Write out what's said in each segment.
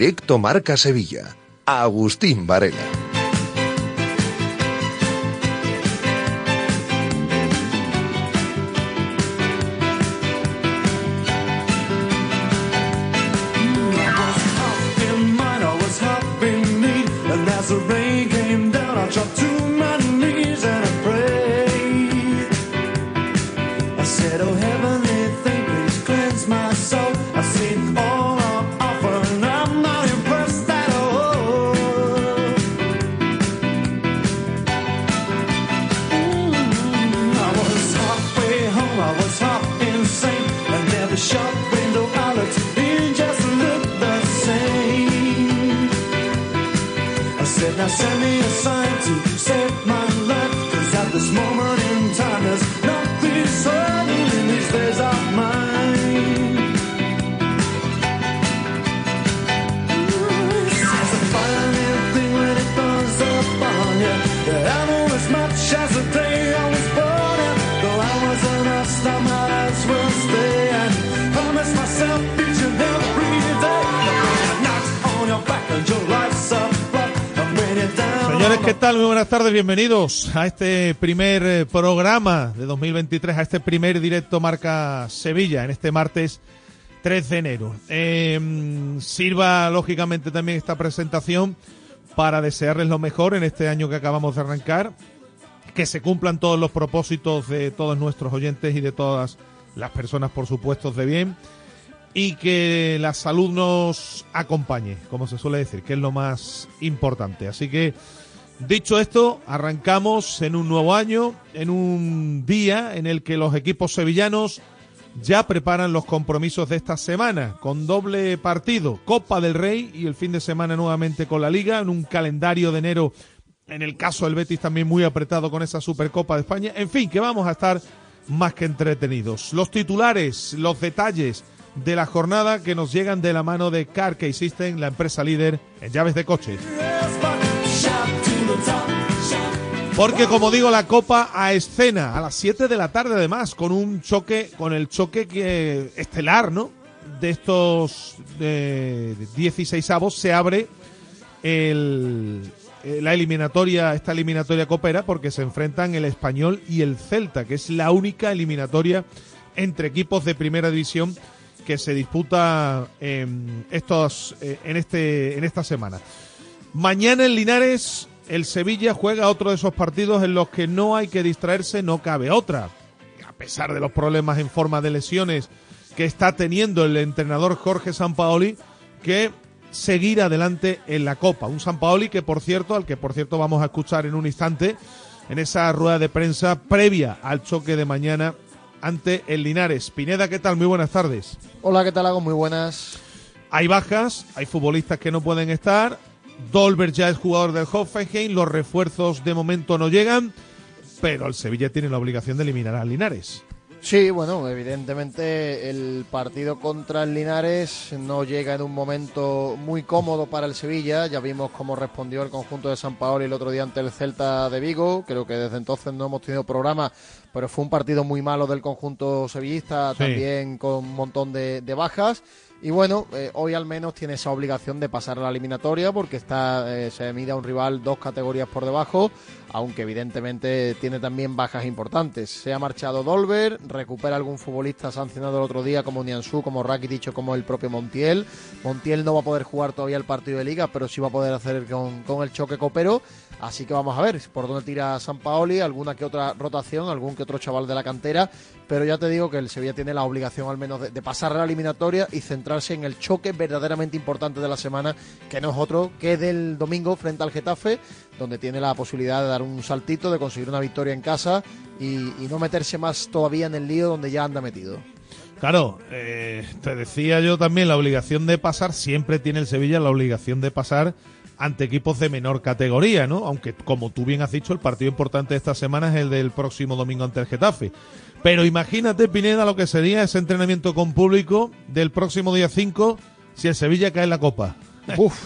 Directo Marca Sevilla. Agustín Varela. Bienvenidos a este primer eh, programa de 2023, a este primer directo Marca Sevilla, en este martes 3 de enero. Em, sirva lógicamente también esta presentación para desearles lo mejor en este año que acabamos de arrancar, que se cumplan todos los propósitos de todos nuestros oyentes y de todas las personas, por supuesto, de bien, y que la salud nos acompañe, como se suele decir, que es lo más importante. Así que Dicho esto, arrancamos en un nuevo año, en un día en el que los equipos sevillanos ya preparan los compromisos de esta semana, con doble partido, Copa del Rey y el fin de semana nuevamente con la Liga, en un calendario de enero, en el caso del Betis también muy apretado con esa Supercopa de España. En fin, que vamos a estar más que entretenidos. Los titulares, los detalles de la jornada que nos llegan de la mano de Car System, la empresa líder en llaves de coches. Porque como digo, la Copa a escena a las 7 de la tarde además, con un choque, con el choque que, estelar, ¿no? De estos de 16 avos se abre eh, la eliminatoria, esta eliminatoria copera, porque se enfrentan el Español y el Celta, que es la única eliminatoria entre equipos de primera división que se disputa en, estos, eh, en, este, en esta semana. Mañana en Linares el Sevilla juega otro de esos partidos en los que no hay que distraerse, no cabe otra. A pesar de los problemas en forma de lesiones que está teniendo el entrenador Jorge Sampaoli, que seguir adelante en la Copa. Un Sampaoli que, por cierto, al que por cierto vamos a escuchar en un instante, en esa rueda de prensa previa al choque de mañana ante el Linares. Pineda, ¿qué tal? Muy buenas tardes. Hola, ¿qué tal? Hago muy buenas. Hay bajas, hay futbolistas que no pueden estar, Dolber ya es jugador del Hoffenheim, los refuerzos de momento no llegan, pero el Sevilla tiene la obligación de eliminar a Linares. Sí, bueno, evidentemente el partido contra el Linares no llega en un momento muy cómodo para el Sevilla. Ya vimos cómo respondió el conjunto de San Paolo el otro día ante el Celta de Vigo. Creo que desde entonces no hemos tenido programa, pero fue un partido muy malo del conjunto sevillista, también con un montón de bajas. Y bueno, eh, hoy al menos tiene esa obligación de pasar a la eliminatoria porque está eh, se mide a un rival dos categorías por debajo, aunque evidentemente tiene también bajas importantes. Se ha marchado Dolber, recupera algún futbolista sancionado el otro día como Niansu, como Rakitic como el propio Montiel. Montiel no va a poder jugar todavía el partido de liga, pero sí va a poder hacer con, con el choque copero. Así que vamos a ver por dónde tira San Paoli, alguna que otra rotación, algún que otro chaval de la cantera, pero ya te digo que el Sevilla tiene la obligación al menos de, pasar a la eliminatoria y centrarse en el choque verdaderamente importante de la semana, que no es otro que del domingo frente al Getafe, donde tiene la posibilidad de dar un saltito, de conseguir una victoria en casa y, no meterse más todavía en el lío donde ya anda metido. Claro, eh, te decía yo también la obligación de pasar, siempre tiene el Sevilla la obligación de pasar ante equipos de menor categoría, ¿no? Aunque, como tú bien has dicho, el partido importante de esta semana es el del próximo domingo ante el Getafe. Pero imagínate, Pineda, lo que sería ese entrenamiento con público del próximo día 5 si el Sevilla cae en la Copa. Uf,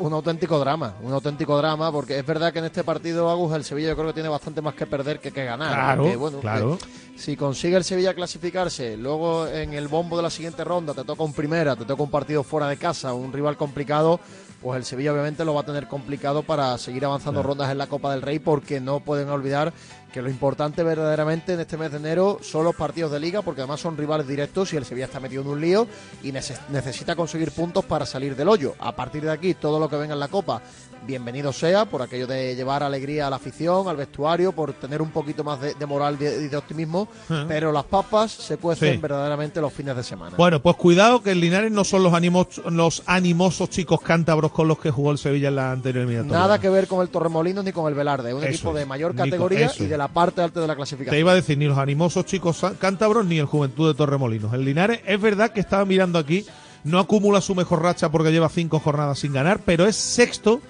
un auténtico drama, un auténtico drama, porque es verdad que en este partido, Agus, el Sevilla yo creo que tiene bastante más que perder que que ganar. Claro, bueno, claro. si consigue el Sevilla clasificarse, luego en el bombo de la siguiente ronda te toca un primera, te toca un partido fuera de casa, un rival complicado, pues el Sevilla obviamente lo va a tener complicado para seguir avanzando rondas en la Copa del Rey porque no pueden olvidar que lo importante verdaderamente en este mes de enero son los partidos de liga porque además son rivales directos y el Sevilla está metido en un lío y necesita conseguir puntos para salir del hoyo. A partir de aquí todo lo que venga en la Copa bienvenido sea por aquello de llevar alegría a la afición, al vestuario, por tener un poquito más de, moral y de, optimismo, pero las papas se cuecen verdaderamente los fines de semana. Bueno, pues cuidado que el Linares no son los, los animosos chicos cántabros con los que jugó el Sevilla en la anterior eliminatoria. Nada que ver con el Torremolinos ni con el Velarde, un equipo de mayor categoría y de la parte alta de la clasificación. Te iba a decir, ni los animosos chicos cántabros ni el Juventud de Torremolinos. El Linares es verdad que estaba mirando aquí, no acumula su mejor racha porque lleva cinco jornadas sin ganar, pero es sexto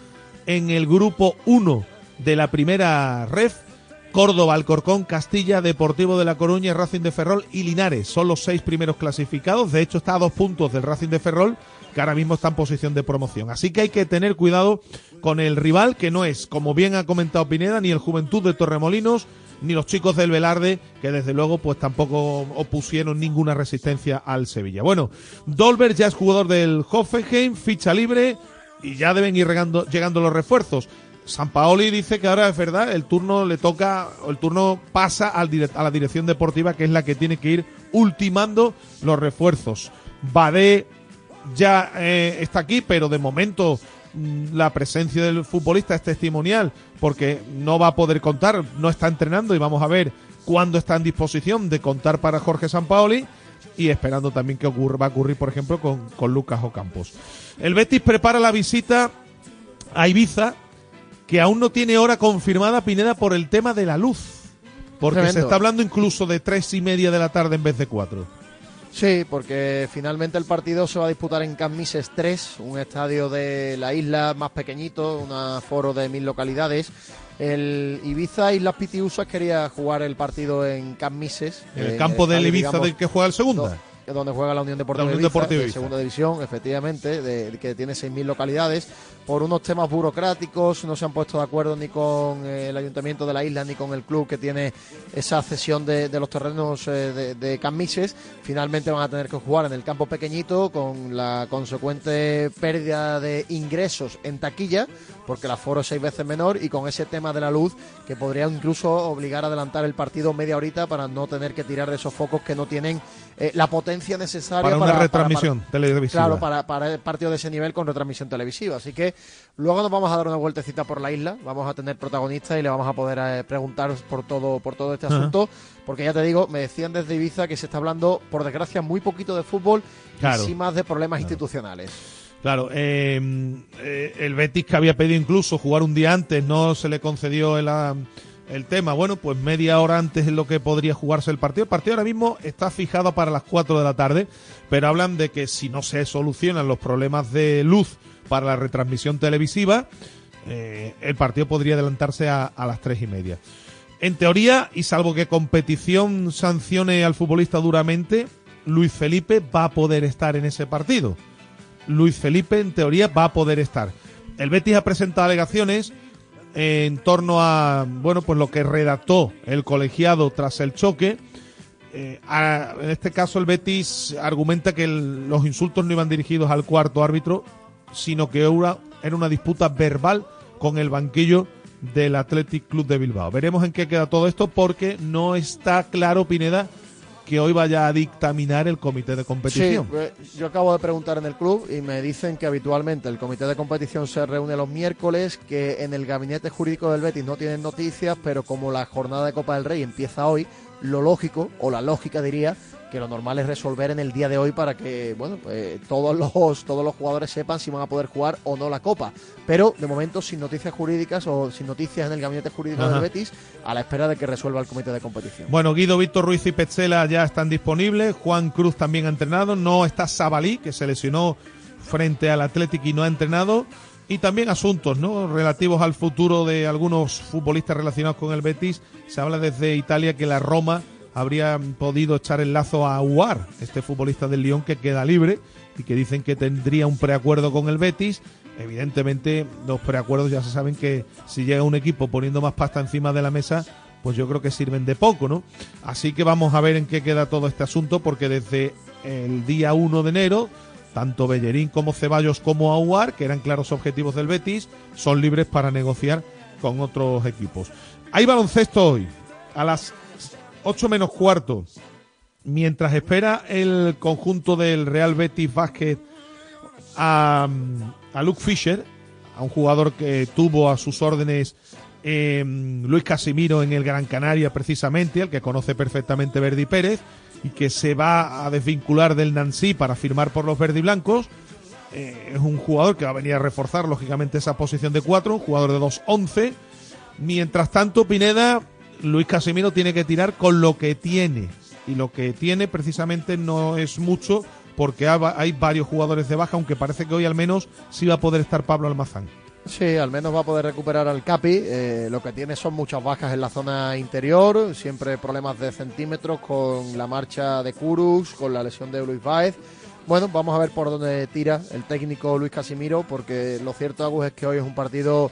en el grupo 1 de la primera ref. Córdoba, Alcorcón, Castilla, Deportivo de La Coruña, Racing de Ferrol y Linares. Son los seis primeros clasificados. De hecho, está a dos puntos del Racing de Ferrol, que ahora mismo está en posición de promoción. Así que hay que tener cuidado con el rival, que no es, como bien ha comentado Pineda, ni el Juventud de Torremolinos, ni los chicos del Velarde, que desde luego pues tampoco opusieron ninguna resistencia al Sevilla. Bueno, Dolber ya es jugador del Hoffenheim, ficha libre, y ya deben ir llegando, los refuerzos. San Paoli dice que ahora es verdad, el turno le toca, el turno pasa a la dirección deportiva, que es la que tiene que ir ultimando los refuerzos. Badé ya eh, está aquí, pero de momento la presencia del futbolista es testimonial, porque no va a poder contar, no está entrenando y vamos a ver cuándo está en disposición de contar para Jorge San Paoli y esperando también que ocurra, va a ocurrir, por ejemplo, con, con Lucas Ocampos. El Betis prepara la visita a Ibiza, que aún no tiene hora confirmada Pineda por el tema de la luz. Porque se está hablando incluso de tres y media de la tarde en vez de cuatro. Sí, porque finalmente el partido se va a disputar en Camises 3, un estadio de la isla más pequeñito, un aforo de mil localidades. El Ibiza Islas Pitiusas quería jugar el partido en Camises. En el campo del Ibiza del que juega el segundo donde juega la Unión Deportiva, de segunda división, efectivamente, de, que tiene 6.000 localidades. Por unos temas burocráticos no se han puesto de acuerdo ni con eh, el Ayuntamiento de la isla ni con el club que tiene esa cesión de, los terrenos eh, de, de Camises. Finalmente van a tener que jugar en el campo pequeñito con la consecuente pérdida de ingresos en taquilla, porque el aforo es seis veces menor y con ese tema de la luz que podría incluso obligar a adelantar el partido media horita para no tener que tirar de esos focos que no tienen eh, la potencia necesaria para una retransmisión televisiva. Claro, para, para el partido de ese nivel con retransmisión televisiva. Así que luego nos vamos a dar una vueltecita por la isla, vamos a tener protagonistas y le vamos a poder eh, preguntar por todo, por todo este asunto, porque ya te digo, me decían desde Ibiza que se está hablando, por desgracia, muy poquito de fútbol y sí más de problemas institucionales. Claro, eh, el Betis que había pedido incluso jugar un día antes, no se le concedió el el tema. Bueno, pues media hora antes es lo que podría jugarse el partido. El partido ahora mismo está fijado para las 4 de la tarde, pero hablan de que si no se solucionan los problemas de luz para la retransmisión televisiva, eh, el partido podría adelantarse a, a las tres y media. En teoría, y salvo que competición sancione al futbolista duramente, Luis Felipe va a poder estar en ese partido. Luis Felipe, en teoría, va a poder estar. El Betis ha presentado alegaciones en torno a bueno pues lo que redactó el colegiado tras el choque. Eh, en este caso el Betis argumenta que los insultos no iban dirigidos al cuarto árbitro, sino que era, era una disputa verbal con el banquillo del Athletic Club de Bilbao. Veremos en qué queda todo esto porque no está claro, Pineda, que hoy vaya a dictaminar el comité de competición. Sí, eh, yo acabo de preguntar en el club y me dicen que habitualmente el comité de competición se reúne los miércoles, que en el gabinete jurídico del Betis no tienen noticias, pero como la jornada de Copa del Rey empieza hoy, lo lógico, o la lógica diría, que lo normal es resolver en el día de hoy para que bueno pues, todos los todos los jugadores sepan si van a poder jugar o no la Copa. Pero de momento sin noticias jurídicas o sin noticias en el gabinete jurídico Ajá. del Betis, a la espera de que resuelva el comité de competición. Bueno, Guido, Víctor Ruiz y Petzela ya están disponibles. Juan Cruz también ha entrenado. No está Sabalí, que se lesionó frente al Athletic y no ha entrenado. Y también asuntos ¿no? relativos al futuro de algunos futbolistas relacionados con el Betis. Se habla desde Italia que la Roma habría podido echar el lazo a Uar, este futbolista del Lyon que queda libre y que dicen que tendría un preacuerdo con el Betis. Evidentemente, los preacuerdos ya se saben que si llega un equipo poniendo más pasta encima de la mesa, pues yo creo que sirven de poco, ¿no? Así que vamos a ver en qué queda todo este asunto, porque desde el día 1 de enero, tanto Bellerín como Ceballos como Aguar, que eran claros objetivos del Betis, son libres para negociar con otros equipos. Hay baloncesto hoy, a las 8 menos cuarto, mientras espera el conjunto del Real Betis Basket a, a Luke Fisher, a un jugador que tuvo a sus órdenes eh, Luis Casimiro en el Gran Canaria precisamente, al que conoce perfectamente Verdi Pérez, y que se va a desvincular del Nancy para firmar por los verdiblancos. Eh, es un jugador que va a venir a reforzar lógicamente esa posición de 4, un jugador de 2-11. Mientras tanto, Pineda, Luis Casimiro tiene que tirar con lo que tiene. Y lo que tiene precisamente no es mucho porque ha- hay varios jugadores de baja, aunque parece que hoy al menos sí va a poder estar Pablo Almazán. Sí, al menos va a poder recuperar al Capi. Eh, lo que tiene son muchas bajas en la zona interior, siempre problemas de centímetros con la marcha de Kurux, con la lesión de Luis Baez. Bueno, vamos a ver por dónde tira el técnico Luis Casimiro, porque lo cierto, Agus, es que hoy es un partido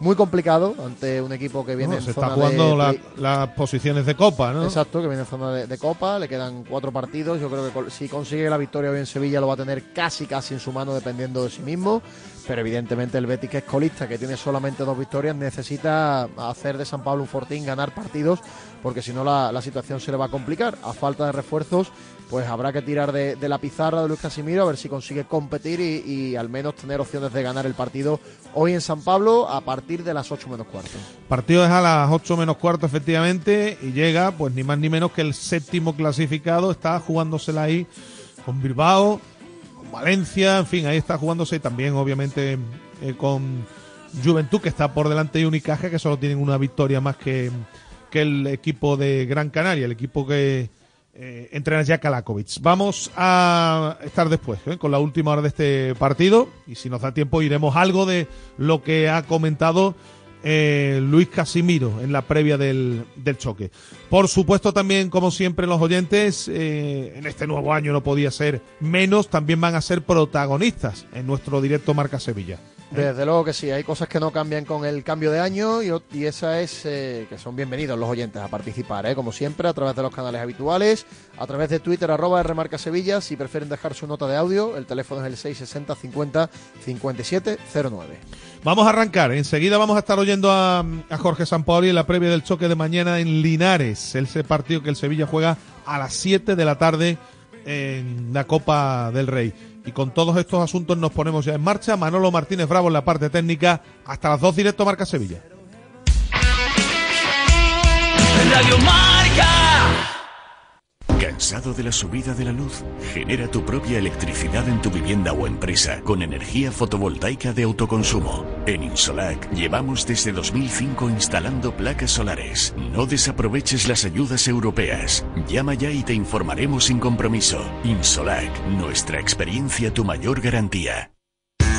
muy complicado ante un equipo que viene No, en se está zona jugando de la- play- las posiciones de Copa, ¿no? Exacto, que viene en zona de, de Copa, le quedan cuatro partidos. Yo creo que si consigue la victoria hoy en Sevilla lo va a tener casi casi en su mano dependiendo de sí mismo. Pero evidentemente el Betis que es colista, que tiene solamente dos victorias, necesita hacer de San Pablo un fortín, ganar partidos, porque si no la, la situación se le va a complicar. A falta de refuerzos, pues habrá que tirar de, la pizarra de Luis Casimiro a ver si consigue competir y, y al menos tener opciones de ganar el partido hoy en San Pablo a partir de las 8 menos cuarto. Partido es a las 8 menos cuarto, efectivamente, y llega, pues ni más ni menos que el séptimo clasificado. Está jugándosela ahí con Bilbao, con Valencia, en fin, ahí está jugándose y también, obviamente, eh, con Juventud, que está por delante de Unicaja, que solo tienen una victoria más que, que el equipo de Gran Canaria, el equipo que eh, entrena ya Kalakovic. Vamos a estar después ¿eh? con la última hora de este partido y si nos da tiempo iremos algo de lo que ha comentado eh, Luis Casimiro en la previa del, del choque. Por supuesto también, como siempre, los oyentes eh, en este nuevo año no podía ser menos, también van a ser protagonistas en nuestro directo Marca Sevilla. Desde luego que sí, hay cosas que no cambian con el cambio de año y, y esa es que son bienvenidos los oyentes a participar, ¿eh? como siempre, a través de los canales habituales, a través de Twitter, arroba Rmarca Sevilla, si prefieren dejar su nota de audio, el teléfono es el 660 50 57 09. Vamos a arrancar. Enseguida vamos a estar oyendo a, Jorge Sampaoli en la previa del choque de mañana en Linares. Ese partido que el Sevilla juega a las 7 de la tarde en la Copa del Rey. Y con todos estos asuntos nos ponemos ya en marcha. Manolo Martínez Bravo en la parte técnica. Hasta las 2 directo Marca Sevilla. Radio Marca. ¿Cansado de la subida de la luz? Genera tu propia electricidad en tu vivienda o empresa con energía fotovoltaica de autoconsumo. En Insolac llevamos desde 2005 instalando placas solares. No desaproveches las ayudas europeas. Llama ya y te informaremos sin compromiso. Insolac, nuestra experiencia tu mayor garantía.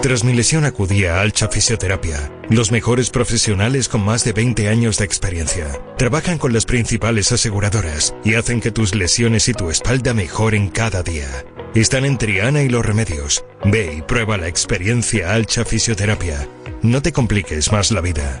Tras mi lesión acudí a Alcha Fisioterapia, los mejores profesionales con más de 20 años de experiencia. Trabajan con las principales aseguradoras y hacen que tus lesiones y tu espalda mejoren cada día. Están en Triana y Los Remedios. Ve y prueba la experiencia Alcha Fisioterapia. No te compliques más la vida.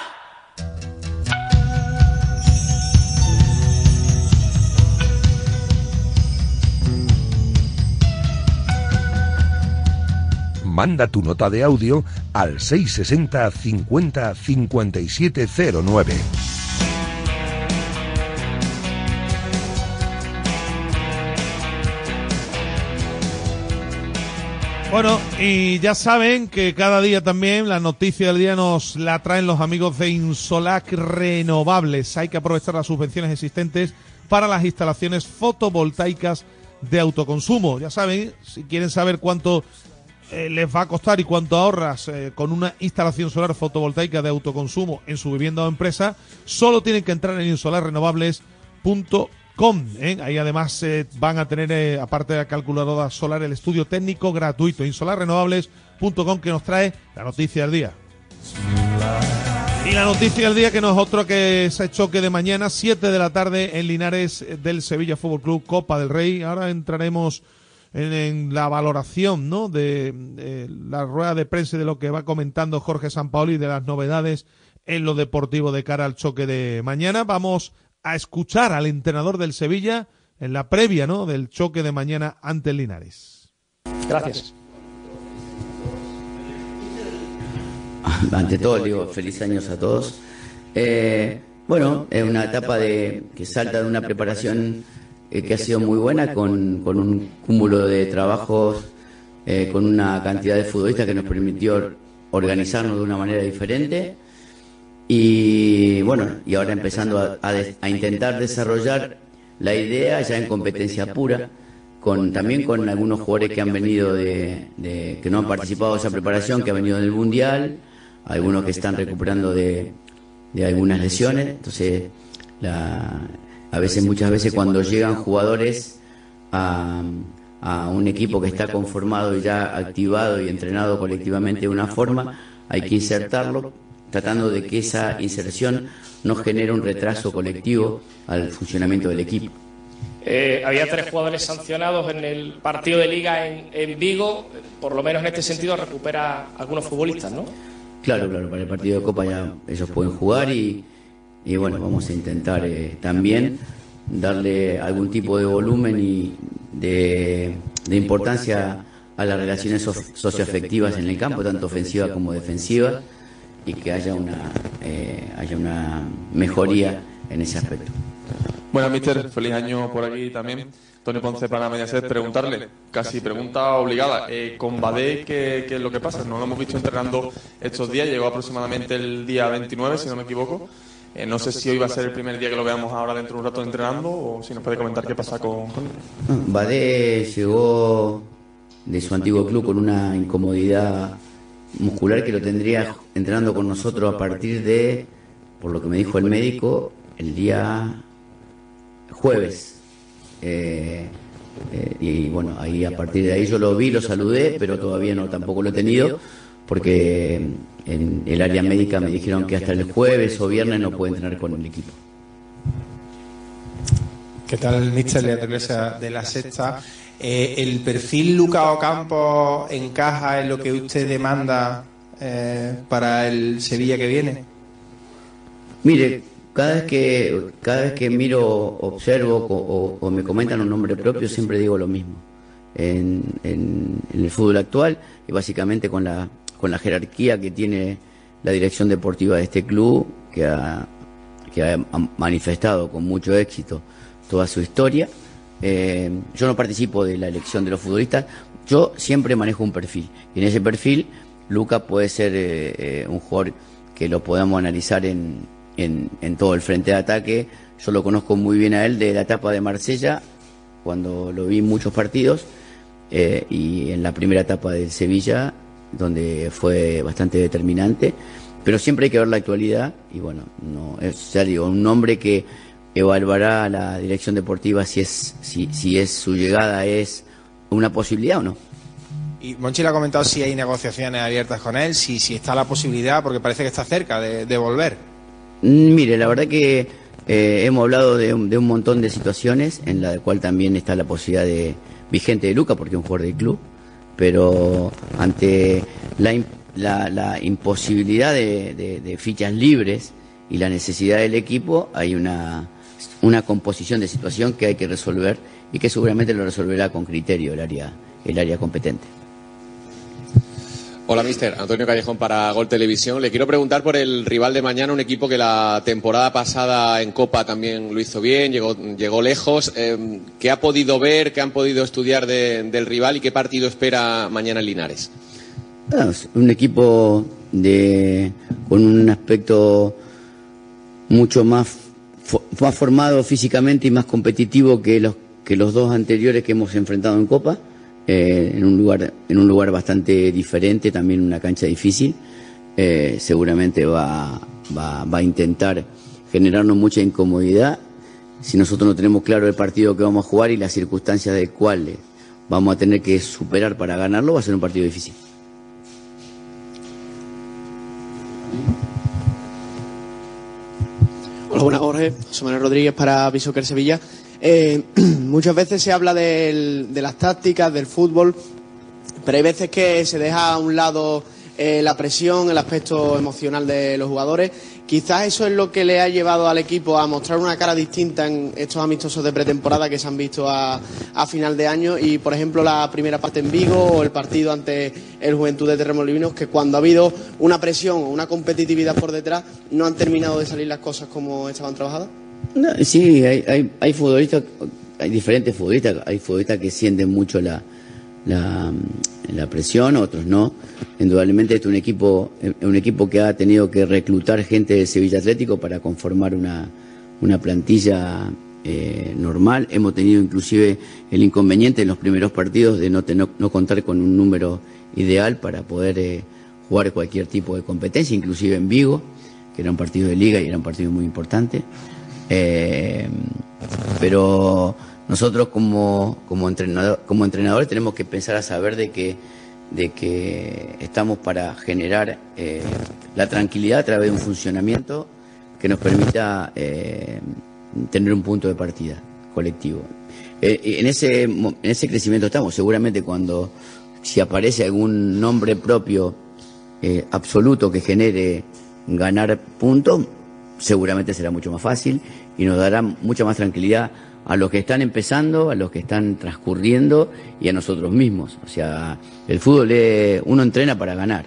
Manda tu nota de audio al 660 50 5709. Bueno, y ya saben que cada día también la noticia del día nos la traen los amigos de Insolac Renovables. Hay que aprovechar las subvenciones existentes para las instalaciones fotovoltaicas de autoconsumo. Ya saben, si quieren saber cuánto eh, les va a costar y cuánto ahorras eh, con una instalación solar fotovoltaica de autoconsumo en su vivienda o empresa, solo tienen que entrar en insolarrenovables.com ¿eh? Ahí además van a tener, aparte de la calculadora solar, el estudio técnico gratuito. Insolarrenovables.com que nos trae la noticia del día. Y la noticia del día que no es otro que ese choque de mañana, 7 de la tarde en Linares del Sevilla Fútbol Club, Copa del Rey. Ahora entraremos en, la valoración ¿no? de, la rueda de prensa de lo que va comentando Jorge Sampaoli de las novedades en lo deportivo de cara al choque de mañana. Vamos a escuchar al entrenador del Sevilla en la previa ¿no? del choque de mañana ante Linares. Gracias. Ante todo, digo, feliz años a todos. Eh, bueno, es una etapa de, que salta de una preparación eh, que ha sido muy buena, con, con un cúmulo de trabajos, eh, con una cantidad de futbolistas que nos permitió organizarnos de una manera diferente. Y bueno, y ahora empezando a, intentar desarrollar la idea ya en competencia pura, con también con algunos jugadores que han venido de, que no han participado de esa preparación, que han venido del mundial, algunos que están recuperando de, algunas lesiones. Entonces, a veces, muchas veces cuando llegan jugadores a, a un equipo que está conformado y ya activado y entrenado colectivamente de una forma, hay que insertarlo tratando de que esa inserción no genere un retraso colectivo al funcionamiento del equipo. Eh, había tres jugadores sancionados en el partido de liga en, Vigo, por lo menos en este sentido recupera algunos futbolistas, ¿no? Claro, claro, para el partido de Copa ya ellos pueden jugar y, bueno, vamos a intentar eh, también darle algún tipo de volumen y de, de importancia a las relaciones socioafectivas en el campo, tanto ofensiva como defensiva y que haya una, eh, haya una mejoría en ese aspecto. Bueno, mister, feliz año por aquí también. Tony Ponce para Mediaset, preguntarle, casi pregunta obligada, eh, con Badé, ¿qué, es lo que pasa? No lo hemos visto entrenando estos días, llegó aproximadamente el día 29, si no me equivoco. Eh, no sé si hoy va a ser el primer día que lo veamos ahora dentro de un rato entrenando o si nos puede comentar qué pasa con, con... Badé llegó de su antiguo club con una incomodidad muscular que lo tendría entrenando con nosotros a partir de, por lo que me dijo el médico, el día jueves. Eh, eh, y bueno, ahí a partir de ahí yo lo vi, lo saludé, pero todavía no tampoco lo he tenido, porque en el área médica me dijeron que hasta el jueves o viernes no puede entrenar con el equipo. ¿Qué tal, Mister Leandro de la Sexta? Eh, ¿El perfil Luca Ocampo encaja en lo que usted demanda eh, para el Sevilla que viene? Mire, cada vez que cada vez que miro, observo o, me comentan un nombre propio, siempre digo lo mismo. En, el fútbol actual y básicamente con la con la jerarquía que tiene la dirección deportiva de este club, que que ha manifestado con mucho éxito toda su historia eh, yo no participo de la elección de los futbolistas, yo siempre manejo un perfil. Y en ese perfil, Luca puede ser eh, eh, un jugador que lo podamos analizar en, en, todo el frente de ataque. Yo lo conozco muy bien a él de la etapa de Marsella, cuando lo vi en muchos partidos, y en la primera etapa de Sevilla, donde fue bastante determinante. Pero siempre hay que ver la actualidad, y bueno, no es, ya digo, un nombre que evaluará la dirección deportiva si es, si, si es su llegada es una posibilidad o no. Y Monchi le ha comentado si hay negociaciones abiertas con él, si, si está la posibilidad, porque parece que está cerca de, de volver. Mm, Mire, la verdad que eh, hemos hablado de un, de un montón de situaciones en la cual también está la posibilidad de vigente de Luca, porque es un jugador del club, pero ante la, la, la imposibilidad de, de- de fichas libres y la necesidad del equipo, hay una, una composición de situación que hay que resolver y que seguramente lo resolverá con criterio el área, el área competente. Hola, mister. Antonio Callejón para Gol Televisión. Le quiero preguntar por el rival de mañana, un equipo que la temporada pasada en Copa también lo hizo bien, llegó, llegó lejos. Eh, ¿Qué ha podido ver, qué han podido estudiar de- del rival y qué partido espera mañana en Linares? Un equipo de, con un aspecto mucho más, más formado físicamente y más competitivo que los, que los dos anteriores que hemos enfrentado en Copa, eh, en, un lugar, en un lugar bastante diferente, también una cancha difícil. Eh, seguramente va, va, va a intentar generarnos mucha incomodidad. Si nosotros no tenemos claro el partido que vamos a jugar y las circunstancias del cual eh, vamos a tener que superar para ganarlo, va a ser un partido difícil. Hola, buenas, Jorge. José Manuel Rodríguez para Bishoker Sevilla. Eh, muchas veces se habla de las tácticas, del fútbol, pero hay veces que se deja a un lado eh, la presión, el aspecto emocional de los jugadores. Quizás eso es lo que le ha llevado al equipo a mostrar una cara distinta en estos amistosos de pretemporada que se han visto a, a final de año y, por ejemplo, la primera parte en Vigo o el partido ante el Juventud de Terremolinos, que cuando ha habido una presión o una competitividad por detrás no han terminado de salir las cosas como estaban trabajadas. No, sí, hay, hay, futbolistas, hay diferentes futbolistas, hay futbolistas que sienten mucho la, presión, otros no. Indudablemente este es un equipo, que ha tenido que reclutar gente de Sevilla Atlético para conformar una, una plantilla eh, normal. Hemos tenido inclusive el inconveniente en los primeros partidos de no, tener- no contar con un número ideal para poder eh, jugar cualquier tipo de competencia, inclusive en Vigo, que era un partido de liga y era un partido muy importante. Eh, pero nosotros como, como, entrenador, como entrenadores tenemos que pensar a saber de que, de que estamos para generar eh, la tranquilidad a través de un funcionamiento que nos permita eh, tener un punto de partida colectivo. En, ese, en ese crecimiento estamos. Seguramente cuando si aparece algún nombre propio absoluto que genere ganar puntos, seguramente será mucho más fácil y nos dará mucha más tranquilidad a los que están empezando, a los que están transcurriendo y a nosotros mismos. O sea, el fútbol es, uno entrena para ganar.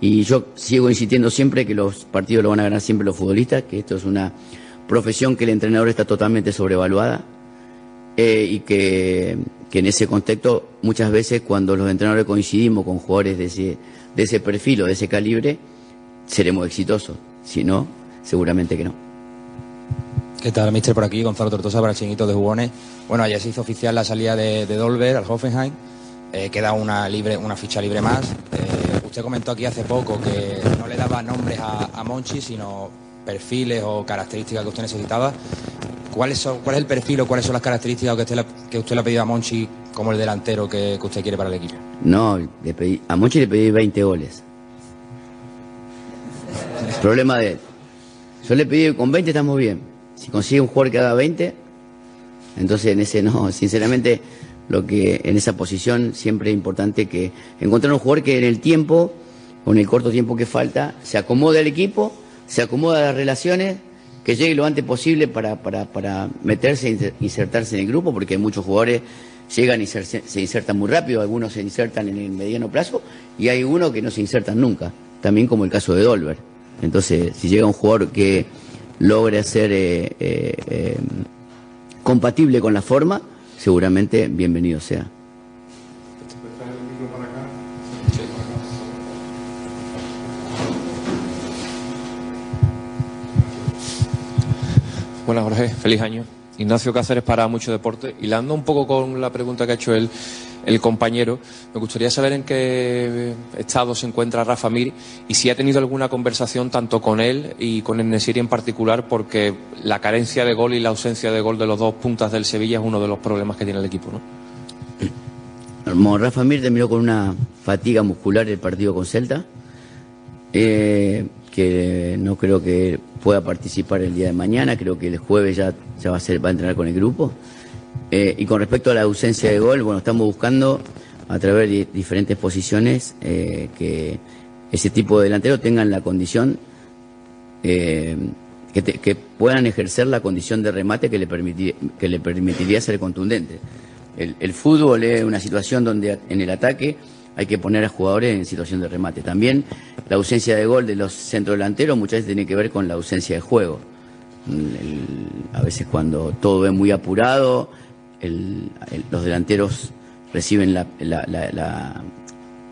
Y yo sigo insistiendo siempre que los partidos lo van a ganar siempre los futbolistas, que esto es una profesión que el entrenador está totalmente sobrevaluada eh, y que, que en ese contexto muchas veces cuando los entrenadores coincidimos con jugadores de ese, de ese perfil o de ese calibre, seremos exitosos. Si no, seguramente que no. ¿Qué tal, mister? Por aquí, Gonzalo Tortosa para Chinguitos de Jugones. Bueno, ayer se hizo oficial la salida de, de Dolber al Hoffenheim. Eh, queda una libre, una ficha libre más. Eh, usted comentó aquí hace poco que no le daba nombres a, a Monchi, sino perfiles o características que usted necesitaba. ¿Cuáles son, ¿Cuál es el perfil o cuáles son las características que usted, le, que usted le ha pedido a Monchi como el delantero que, que usted quiere para el equipo? No, le pedí, a Monchi le pedí 20 goles. Problema de él. Yo le pedí con 20 estamos bien. Si consigue un jugador que haga 20, entonces en ese no, sinceramente, lo que en esa posición siempre es importante que encontrar un jugador que en el tiempo, con el corto tiempo que falta, se acomode al equipo, se acomode a las relaciones, que llegue lo antes posible para, para, para meterse e inser- insertarse en el grupo, porque muchos jugadores llegan y se, se insertan muy rápido, algunos se insertan en el mediano plazo y hay unos que no se insertan nunca, también como el caso de Dolber. Entonces, si llega un jugador que logre ser eh, eh, eh, compatible con la forma, seguramente bienvenido sea. Buenas, Jorge. Feliz año. Ignacio Cáceres para Mucho Deporte. Hilando un poco con la pregunta que ha hecho él, el compañero. Me gustaría saber en qué estado se encuentra Rafa Mir y si ha tenido alguna conversación tanto con él y con el Nesiri en particular, porque la carencia de gol y la ausencia de gol de los dos puntas del Sevilla es uno de los problemas que tiene el equipo, ¿no? Rafa Mir terminó con una fatiga muscular el partido con Celta, eh, que no creo que pueda participar el día de mañana, creo que el jueves ya, ya va, a ser, va a entrenar con el grupo. Eh, y con respecto a la ausencia de gol, bueno, estamos buscando a través de diferentes posiciones eh, que ese tipo de delantero tengan la condición, eh, que, puedan ejercer la condición de remate que le, que le permitiría ser contundente. El, el, fútbol es una situación donde en el ataque hay que poner a jugadores en situación de remate. También la ausencia de gol de los centrodelanteros muchas veces tiene que ver con la ausencia de juego. a veces cuando todo es muy apurado, los delanteros reciben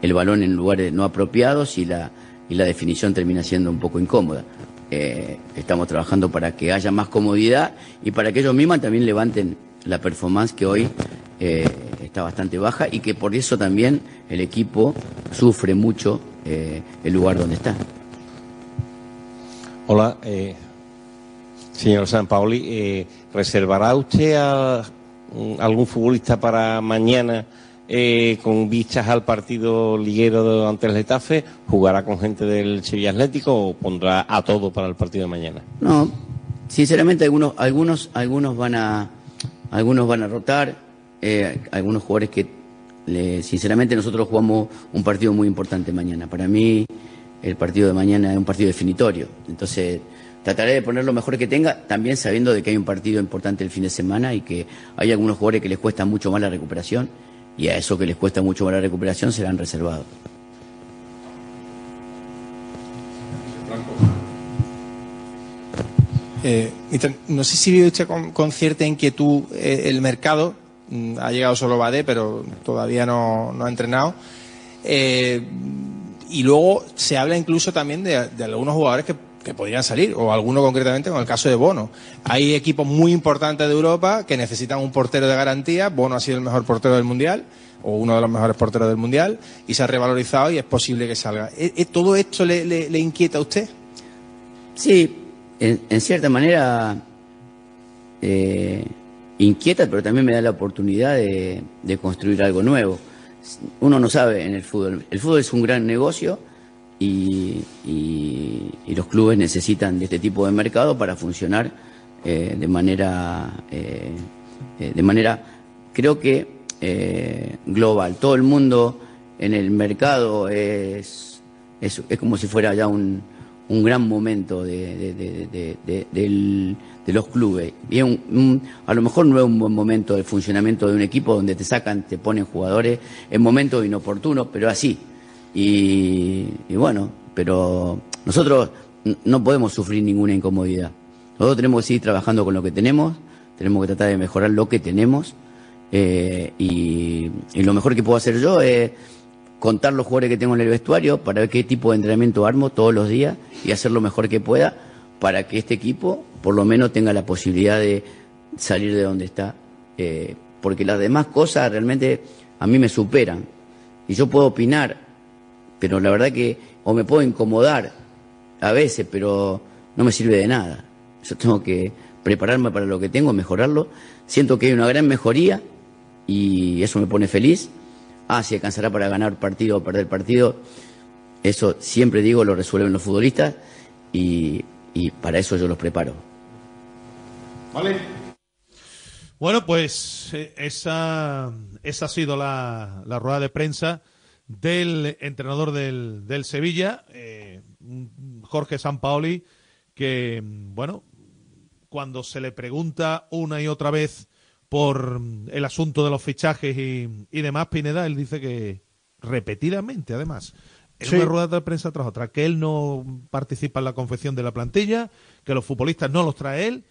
el balón en lugares no apropiados y la, definición termina siendo un poco incómoda. Eh, estamos trabajando para que haya más comodidad y para que ellos mismos también levanten la performance que hoy eh, está bastante baja y que por eso también el equipo sufre mucho eh, el lugar donde está. Hola, señor San Paoli, ¿reservará usted a algún futbolista para mañana eh, con vistas al partido liguero ante el Getafe? ¿Jugará con gente del Sevilla Atlético o pondrá a todo para el partido de mañana? No, sinceramente algunos, algunos, algunos van a, algunos van a rotar, eh, algunos jugadores que sinceramente nosotros jugamos un partido muy importante mañana. Para mí el partido de mañana es un partido definitorio. Entonces trataré de poner lo mejor que tenga, también sabiendo de que hay un partido importante el fin de semana y que hay algunos jugadores que les cuesta mucho más la recuperación y a eso que les cuesta mucho más la recuperación serán reservados. Eh, no sé si vive usted con, cierta inquietud eh, el mercado. Mm, ha llegado solo Badé, pero todavía no, ha entrenado. Eh, y luego se habla incluso también de algunos jugadores que que podrían salir, o alguno concretamente con el caso de Bono. Hay equipos muy importantes de Europa que necesitan un portero de garantía. Bono ha sido el mejor portero del Mundial, o uno de los mejores porteros del Mundial, y se ha revalorizado y es posible que salga. ¿E, e, ¿Todo esto le, inquieta a usted? Sí, en, cierta manera eh, inquieta, pero también me da la oportunidad de construir algo nuevo. Uno no sabe en el fútbol. El fútbol es un gran negocio y, los clubes necesitan de este tipo de mercado para funcionar eh, de manera eh, eh, de manera creo que global todo el mundo en el mercado es es, como si fuera ya un, un gran momento de, de, los clubes. Y a lo mejor no es un buen momento de funcionamiento de un equipo donde te sacan, te ponen jugadores en momentos inoportunos, pero así. Y, bueno, pero nosotros no podemos sufrir ninguna incomodidad. Nosotros tenemos que seguir trabajando con lo que tenemos, tenemos que tratar de mejorar lo que tenemos. Eh, y, lo mejor que puedo hacer yo es contar los jugadores que tengo en el vestuario para ver qué tipo de entrenamiento armo todos los días y hacer lo mejor que pueda para que este equipo por lo menos tenga la posibilidad de salir de donde está. Eh, porque las demás cosas realmente a mí me superan. Y yo puedo opinar pero la verdad que o me puedo incomodar a veces, pero no me sirve de nada. Yo tengo que prepararme para lo que tengo, mejorarlo. Siento que hay una gran mejoría y eso me pone feliz. Ah, si alcanzará para ganar partido o perder partido, eso siempre digo lo resuelven los futbolistas y, para eso yo los preparo. Vale. Bueno, pues eh, esa, esa ha sido la, la rueda de prensa del entrenador del, del Sevilla, eh, Jorge Sampaoli, que, bueno, cuando se le pregunta una y otra vez por el asunto de los fichajes y, y demás, Pineda, él dice que repetidamente, además, en una rueda de prensa tras otra, que él no participa en la confección de la plantilla, que los futbolistas no los trae él,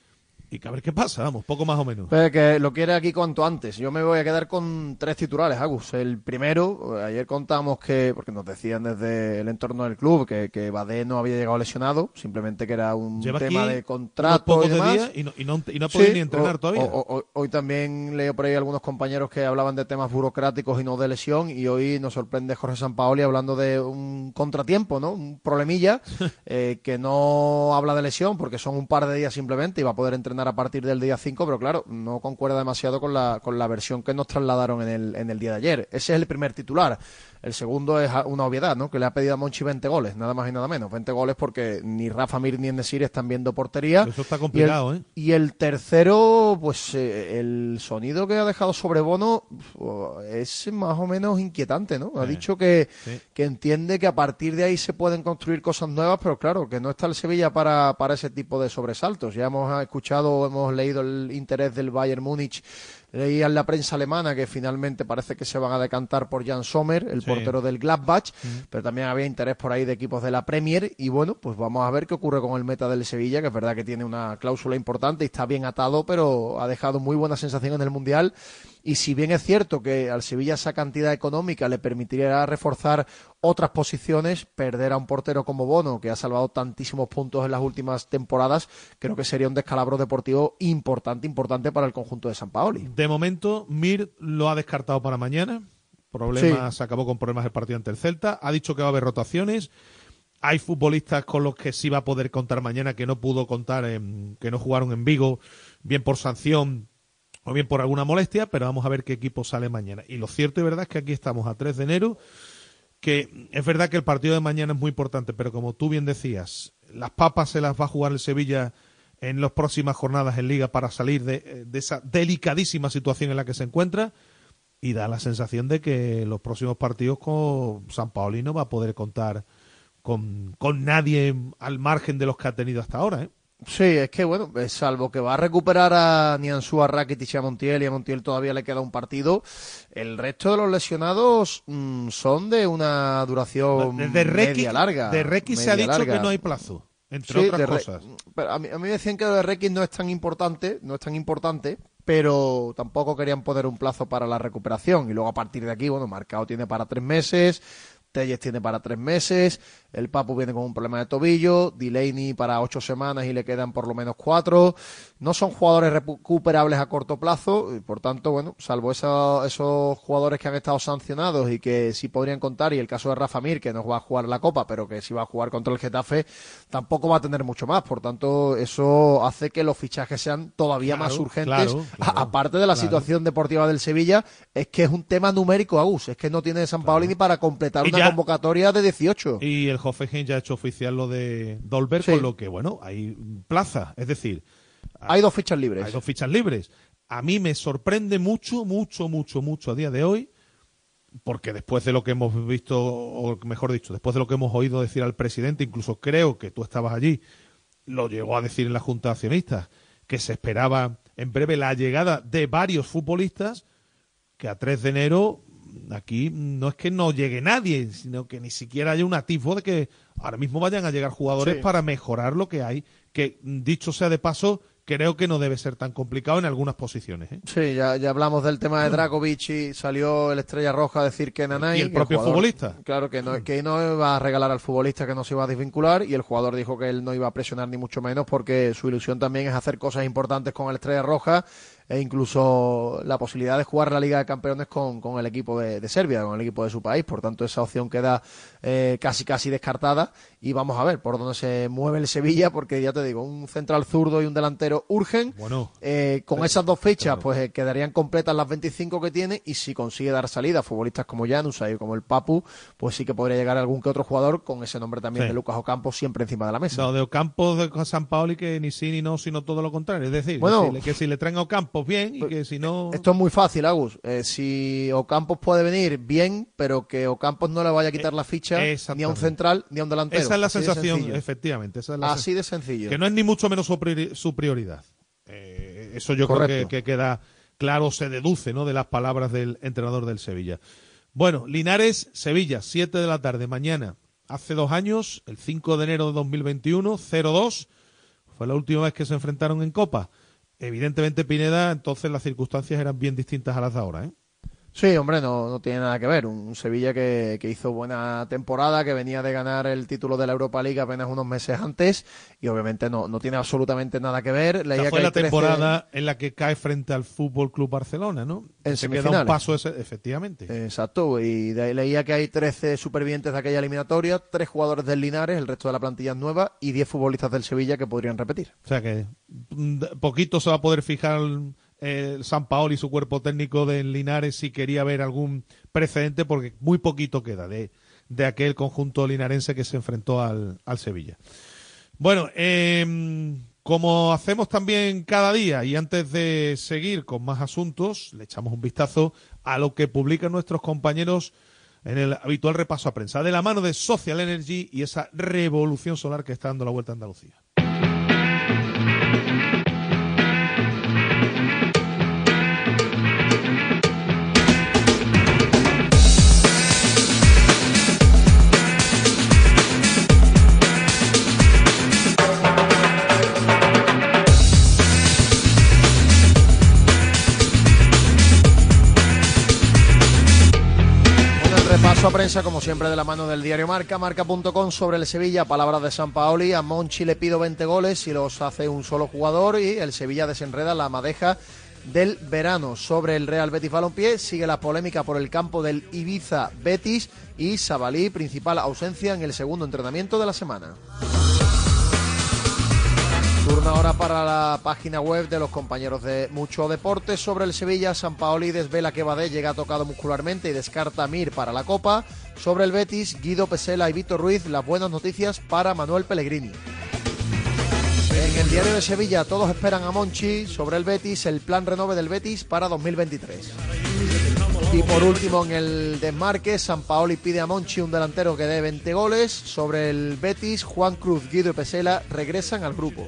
y que a ver qué pasa, vamos, poco más o menos. Pues que lo quiere aquí cuanto antes. Yo me voy a quedar con tres titulares, Agus. El primero, ayer contamos que, porque nos decían desde el entorno del club que, que Badé no había llegado lesionado, simplemente que era un Lleva tema de contrato y de demás. días y no, y no- y no ha podido Sí, ni entrenar o- todavía. o- o- hoy también leo por ahí algunos compañeros que hablaban de temas burocráticos y no de lesión y hoy nos sorprende Jorge Sampaoli hablando de un contratiempo, ¿no? Un problemilla eh, que no habla de lesión porque son un par de días simplemente y va a poder entrenar a partir del día 5, pero claro, no concuerda demasiado con la, con la versión que nos trasladaron en el, en el día de ayer. Ese es el primer titular. El segundo es una obviedad, ¿no? Que le ha pedido a Monchi 20 goles, nada más y nada menos. 20 goles porque ni Rafa Mir ni Enesir están viendo portería. Eso está Y el- complicado, ¿eh? y el tercero, pues eh, el sonido que ha dejado sobre Bono es más o menos inquietante, ¿no? Ha Eh, dicho que, sí. que entiende que a partir de ahí se pueden construir cosas nuevas, pero claro, que no está el Sevilla para, para ese tipo de sobresaltos. Ya hemos escuchado, hemos leído el interés del Bayern Múnich. Leía en la prensa alemana que finalmente parece que se van a decantar por Jan Sommer, el Sí. portero del Gladbach, pero también había interés por ahí de equipos de la Premier. Y bueno, pues vamos a ver qué ocurre con el meta del Sevilla, que es verdad que tiene una cláusula importante y está bien atado, pero ha dejado muy buena sensación en el Mundial y si bien es cierto que al Sevilla esa cantidad económica le permitiría reforzar otras posiciones, perder a un portero como Bono, que ha salvado tantísimos puntos en las últimas temporadas, creo que sería un descalabro deportivo importante, importante para el conjunto de San Paoli. De momento, Mir lo ha descartado para mañana. Problemas, se acabó con problemas el partido ante el Celta. Ha dicho que va a haber rotaciones. Hay futbolistas con los que sí va a poder contar mañana que no pudo contar, en- que no jugaron en Vigo, bien por sanción o bien por alguna molestia, pero vamos a ver qué equipo sale mañana. Y lo cierto y verdad es que aquí estamos a 3 de enero, que es verdad que el partido de mañana es muy importante, pero como tú bien decías, las papas se las va a jugar el Sevilla en las próximas jornadas en Liga para salir de, de esa delicadísima situación en la que se encuentra y da la sensación de que los próximos partidos con San Paoli no va a poder contar con, con nadie al margen de los que ha tenido hasta ahora. ¿eh? Sí, es que bueno, eh, salvo que va a recuperar a Nianzú, a Rakitic y a Montiel, y a Montiel todavía le queda un partido, el resto de los lesionados mm, son de una duración De, de Requi, media larga. de Requi se ha dicho larga. que no hay plazo, entre Sí, otras de cosas. Pero a, mí, a mí me decían que lo de Requi no es tan importante, no es tan importante, pero tampoco querían poner un plazo para la recuperación. Y luego a partir de aquí, bueno, Marcado tiene para tres meses, Telles tiene para tres meses, el Papu viene con un problema de tobillo, Delaney para ocho semanas y le quedan por lo menos cuatro. No son jugadores recuperables a corto plazo, y por tanto, bueno, salvo esos jugadores que han estado sancionados y que sí podrían contar, y el caso de Rafa Mir, que no va a jugar la Copa, pero que sí va a jugar contra el Getafe, tampoco va a tener mucho más. Por tanto, eso hace que los fichajes sean todavía Claro, más urgentes. claro, A- claro, aparte de la claro. situación deportiva del Sevilla, es que es un tema numérico, Agus. Es que no tiene San Paoli ni para completar una ya- convocatoria de 18. Y el Hoffenheim ya ha hecho oficial lo de Dolberg, Sí. con lo que, bueno, hay plaza. Es decir, Hay dos fichas libres. hay dos fichas libres. A mí me sorprende mucho, mucho, mucho, mucho a día de hoy, porque después de lo que hemos visto, o mejor dicho, después de lo que hemos oído decir al presidente, incluso creo que tú estabas allí, lo llegó a decir en la Junta de Accionistas, que se esperaba en breve la llegada de varios futbolistas, que a 3 de enero aquí no es que no llegue nadie, sino que ni siquiera haya un atisbo de que ahora mismo vayan a llegar jugadores Sí. para mejorar lo que hay, que dicho sea de paso, creo que no debe ser tan complicado en algunas posiciones. ¿eh? Sí, ya, ya hablamos del tema de Dragovic y salió el Estrella Roja a decir que Nanay... Y el propio jugador- futbolista. Claro, que no, que no iba a regalar al futbolista que no se iba a desvincular y el jugador dijo que él no iba a presionar ni mucho menos porque su ilusión también es hacer cosas importantes con el Estrella Roja e incluso la posibilidad de jugar la Liga de Campeones con, con el equipo de, de Serbia, con el equipo de su país. Por tanto, esa opción queda eh, casi casi descartada y vamos a ver por dónde se mueve el Sevilla porque ya te digo, un central zurdo y un delantero urgen. Bueno, Eh, con esas dos fechas, pues eh, quedarían completas las 25 que tiene y si consigue dar salida a futbolistas como Janus y como el Papu, pues sí que podría llegar algún que otro jugador con ese nombre también Sí. de Lucas Ocampo siempre encima de la mesa. No, de Ocampo de San Paoli que ni sí ni no, sino todo lo contrario. Es decir, Bueno. que si le traen a Ocampo bien y que si no... Esto es muy fácil, Agus. Eh, si Ocampos puede venir, bien, pero que Ocampos no le vaya a quitar la ficha ni a un central ni a un delantero. Esa es la Así sensación, efectivamente. Esa es la Así sen- de sencillo. Que no es ni mucho menos su, priori- su prioridad. Eh, eso yo creo que queda claro, se deduce ¿no? de las palabras del entrenador del Sevilla. Bueno, Linares, Sevilla, 7 de la tarde, mañana. Hace dos años, el 5 de enero de 2021, 0-2. Fue la última vez que se enfrentaron en Copa. Evidentemente Pineda, entonces las circunstancias eran bien distintas a las de ahora, ¿eh? Sí, hombre, no, no tiene nada que ver. Un Sevilla que, que, hizo buena temporada, que venía de ganar el título de la Europa League apenas unos meses antes y obviamente no, no tiene absolutamente nada que ver. Leía fue la temporada en la que cae frente al Fútbol Club Barcelona, ¿no? En Se queda un paso ese, efectivamente. Exacto, y de ahí leía que hay 13 supervivientes de aquella eliminatoria, tres jugadores del Linares, el resto de la plantilla es nueva y 10 futbolistas del Sevilla que podrían repetir. O sea que mm, poquito se va a poder fijar eh, San Paolo y su cuerpo técnico de Linares si quería ver algún precedente, porque muy poquito queda de, de aquel conjunto linarense que se enfrentó al, al Sevilla. Bueno, eh, como hacemos también cada día y antes de seguir con más asuntos, le echamos un vistazo a lo que publican nuestros compañeros en el habitual repaso a prensa, de la mano de Social Energy y esa revolución solar que está dando la vuelta a Andalucía. Prensa, como siempre, de la mano del diario Marca, marca.com sobre el Sevilla, palabras de San Paoli. A Monchi le pido 20 goles y los hace un solo jugador y el Sevilla desenreda la madeja del verano. Sobre el Real Betis Balompié sigue la polémica por el campo del Ibiza Betis y Sabalí, principal ausencia en el segundo entrenamiento de la semana. Turno ahora para la página web de los compañeros de Mucho Deporte sobre el Sevilla. San Paoli desvela que Badé llega tocado muscularmente y descarta a Mir para la Copa. Sobre el Betis, Guido Pesela y Víctor Ruiz, las buenas noticias para Manuel Pellegrini. En el diario de Sevilla todos esperan a Monchi sobre el Betis, el plan renove del Betis para 2023. Y por último en el desmarque, San Paoli pide a Monchi un delantero que dé 20 goles. Sobre el Betis, Juan Cruz, Guido y Pesela regresan al grupo.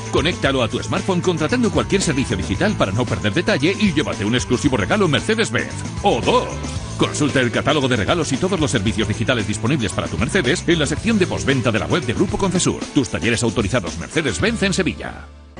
Conéctalo a tu smartphone contratando cualquier servicio digital para no perder detalle y llévate un exclusivo regalo Mercedes-Benz. O dos. Consulta el catálogo de regalos y todos los servicios digitales disponibles para tu Mercedes en la sección de postventa de la web de Grupo Concesur. Tus talleres autorizados Mercedes-Benz en Sevilla.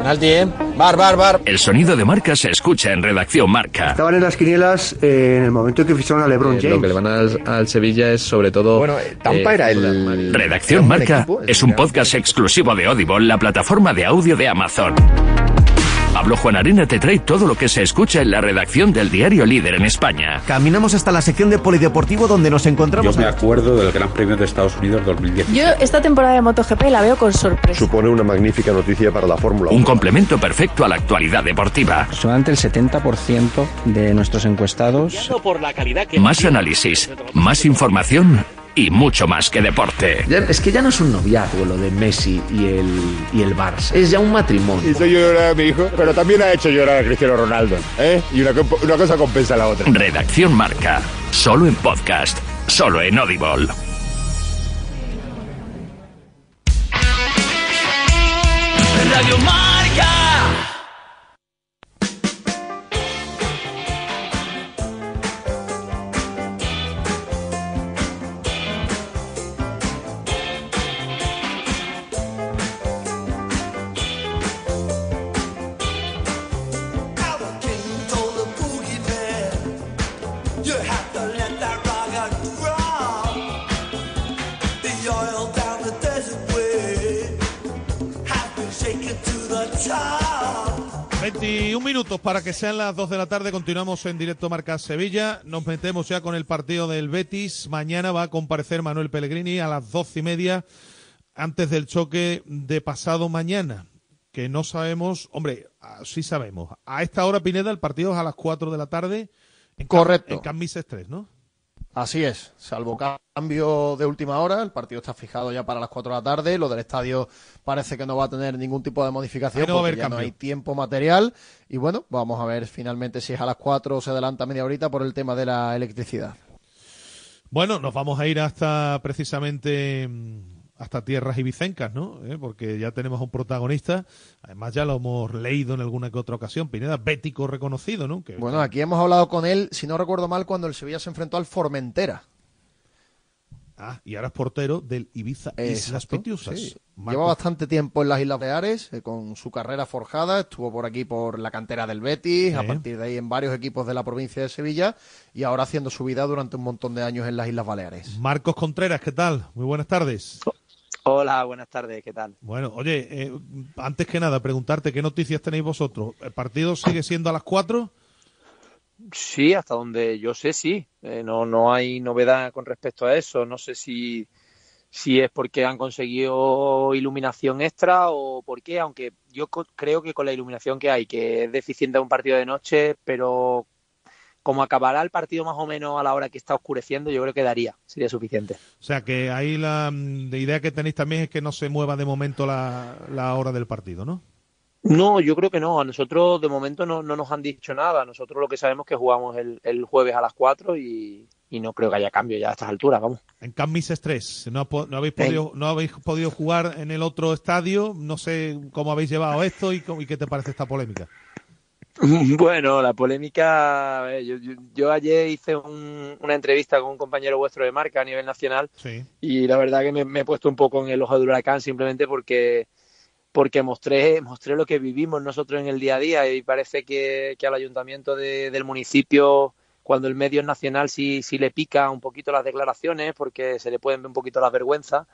Penalti, ¿eh? Bar, bar, bar. El sonido de Marca se escucha en Redacción Marca. Estaban en las quinielas eh, en el momento en que ficharon a LeBron James. Eh, lo que le van al, al Sevilla es sobre todo... Bueno, Tampa era el... Redacción Marca es un podcast exclusivo de Audible, la plataforma de audio de Amazon. Pablo Juan Arena te trae todo lo que se escucha en la redacción del diario líder en España. Caminamos hasta la sección de polideportivo donde nos encontramos. Yo me acuerdo del Gran Premio de Estados Unidos 2010. Yo esta temporada de MotoGP la veo con sorpresa. Supone una magnífica noticia para la Fórmula 1. Un complemento perfecto a la actualidad deportiva. Solamente el 70% de nuestros encuestados. Más análisis, más información y mucho más que deporte. es que ya no es un noviazgo lo de Messi y el, y el Barça. Es ya un matrimonio. Hizo llorar a mi hijo, pero también ha hecho llorar a Cristiano Ronaldo. ¿eh? Y una, una cosa compensa a la otra. Redacción Marca. Solo en podcast. Solo en Audible. Radio Marca. Para que sean las 2 de la tarde. Continuamos en directo Marca Sevilla. Nos metemos ya con el partido del Betis. Mañana va a comparecer Manuel Pellegrini a las 12 y media antes del choque de pasado mañana. Que no sabemos, hombre, ah, sí sabemos. A esta hora, Pineda, el partido es a las 4 de la tarde. En Cam- Correcto. En Cambises 3, ¿no? Así es, salvo cambio de última hora, el partido está fijado ya para las 4 de la tarde, lo del estadio parece que no va a tener ningún tipo de modificación no porque ya no hay tiempo material y bueno, vamos a ver finalmente si es a las 4 o se adelanta media horita por el tema de la electricidad. Bueno, nos vamos a ir hasta precisamente mm, hasta tierras ibicencas, ¿no? ¿Eh? Porque ya tenemos a un protagonista. Además ya lo hemos leído en alguna que otra ocasión. Pineda, bético reconocido, ¿no? Que- Bueno, aquí hemos hablado con él, si no recuerdo mal, cuando el Sevilla se enfrentó al Formentera. Ah, y ahora es portero del Ibiza Islas Exacto, Pitiusas. sí. Marcos- Lleva bastante tiempo en las Islas Baleares, eh, con su carrera forjada. Estuvo por aquí por la cantera del Betis, a partir de ahí en varios equipos de la provincia de Sevilla y ahora haciendo su vida durante un montón de años en las Islas Baleares. Marcos Contreras, ¿qué tal? Muy buenas tardes. Hola, buenas tardes, ¿qué tal? Bueno, oye, eh, antes que nada, preguntarte qué noticias tenéis vosotros. ¿El partido sigue siendo a las 4? Sí, hasta donde yo sé, sí. Eh, no, no hay novedad con respecto a eso. No sé si, si es porque han conseguido iluminación extra o por qué, aunque yo creo que con la iluminación que hay, que es deficiente de un partido de noche, pero como acabará el partido más o menos a la hora que está oscureciendo, yo creo que daría, sería suficiente. O sea, que ahí la mm, de idea que tenéis también es que no se mueva de momento la, la hora del partido, ¿no? No, yo creo que no. A nosotros de momento no, no nos han dicho nada. Nosotros lo que sabemos es que jugamos el, el jueves a las 4 y, y no creo que haya cambio ya a estas alturas, vamos. En Camp Mises 3, ¿no, no habéis podido, no habéis podido jugar en el otro estadio. No sé cómo habéis llevado esto y, y qué te parece esta polémica. Bueno, la polémica. yo, yo- yo ayer hice un- una entrevista con un compañero vuestro de marca a nivel nacional Sí. y la verdad que me, me he puesto un poco en el ojo del huracán simplemente porque porque mostré mostré lo que vivimos nosotros en el día a día y parece que, que al ayuntamiento de- del municipio cuando el medio nacional sí sí le pica un poquito las declaraciones porque se le pueden ver un poquito las vergüenzas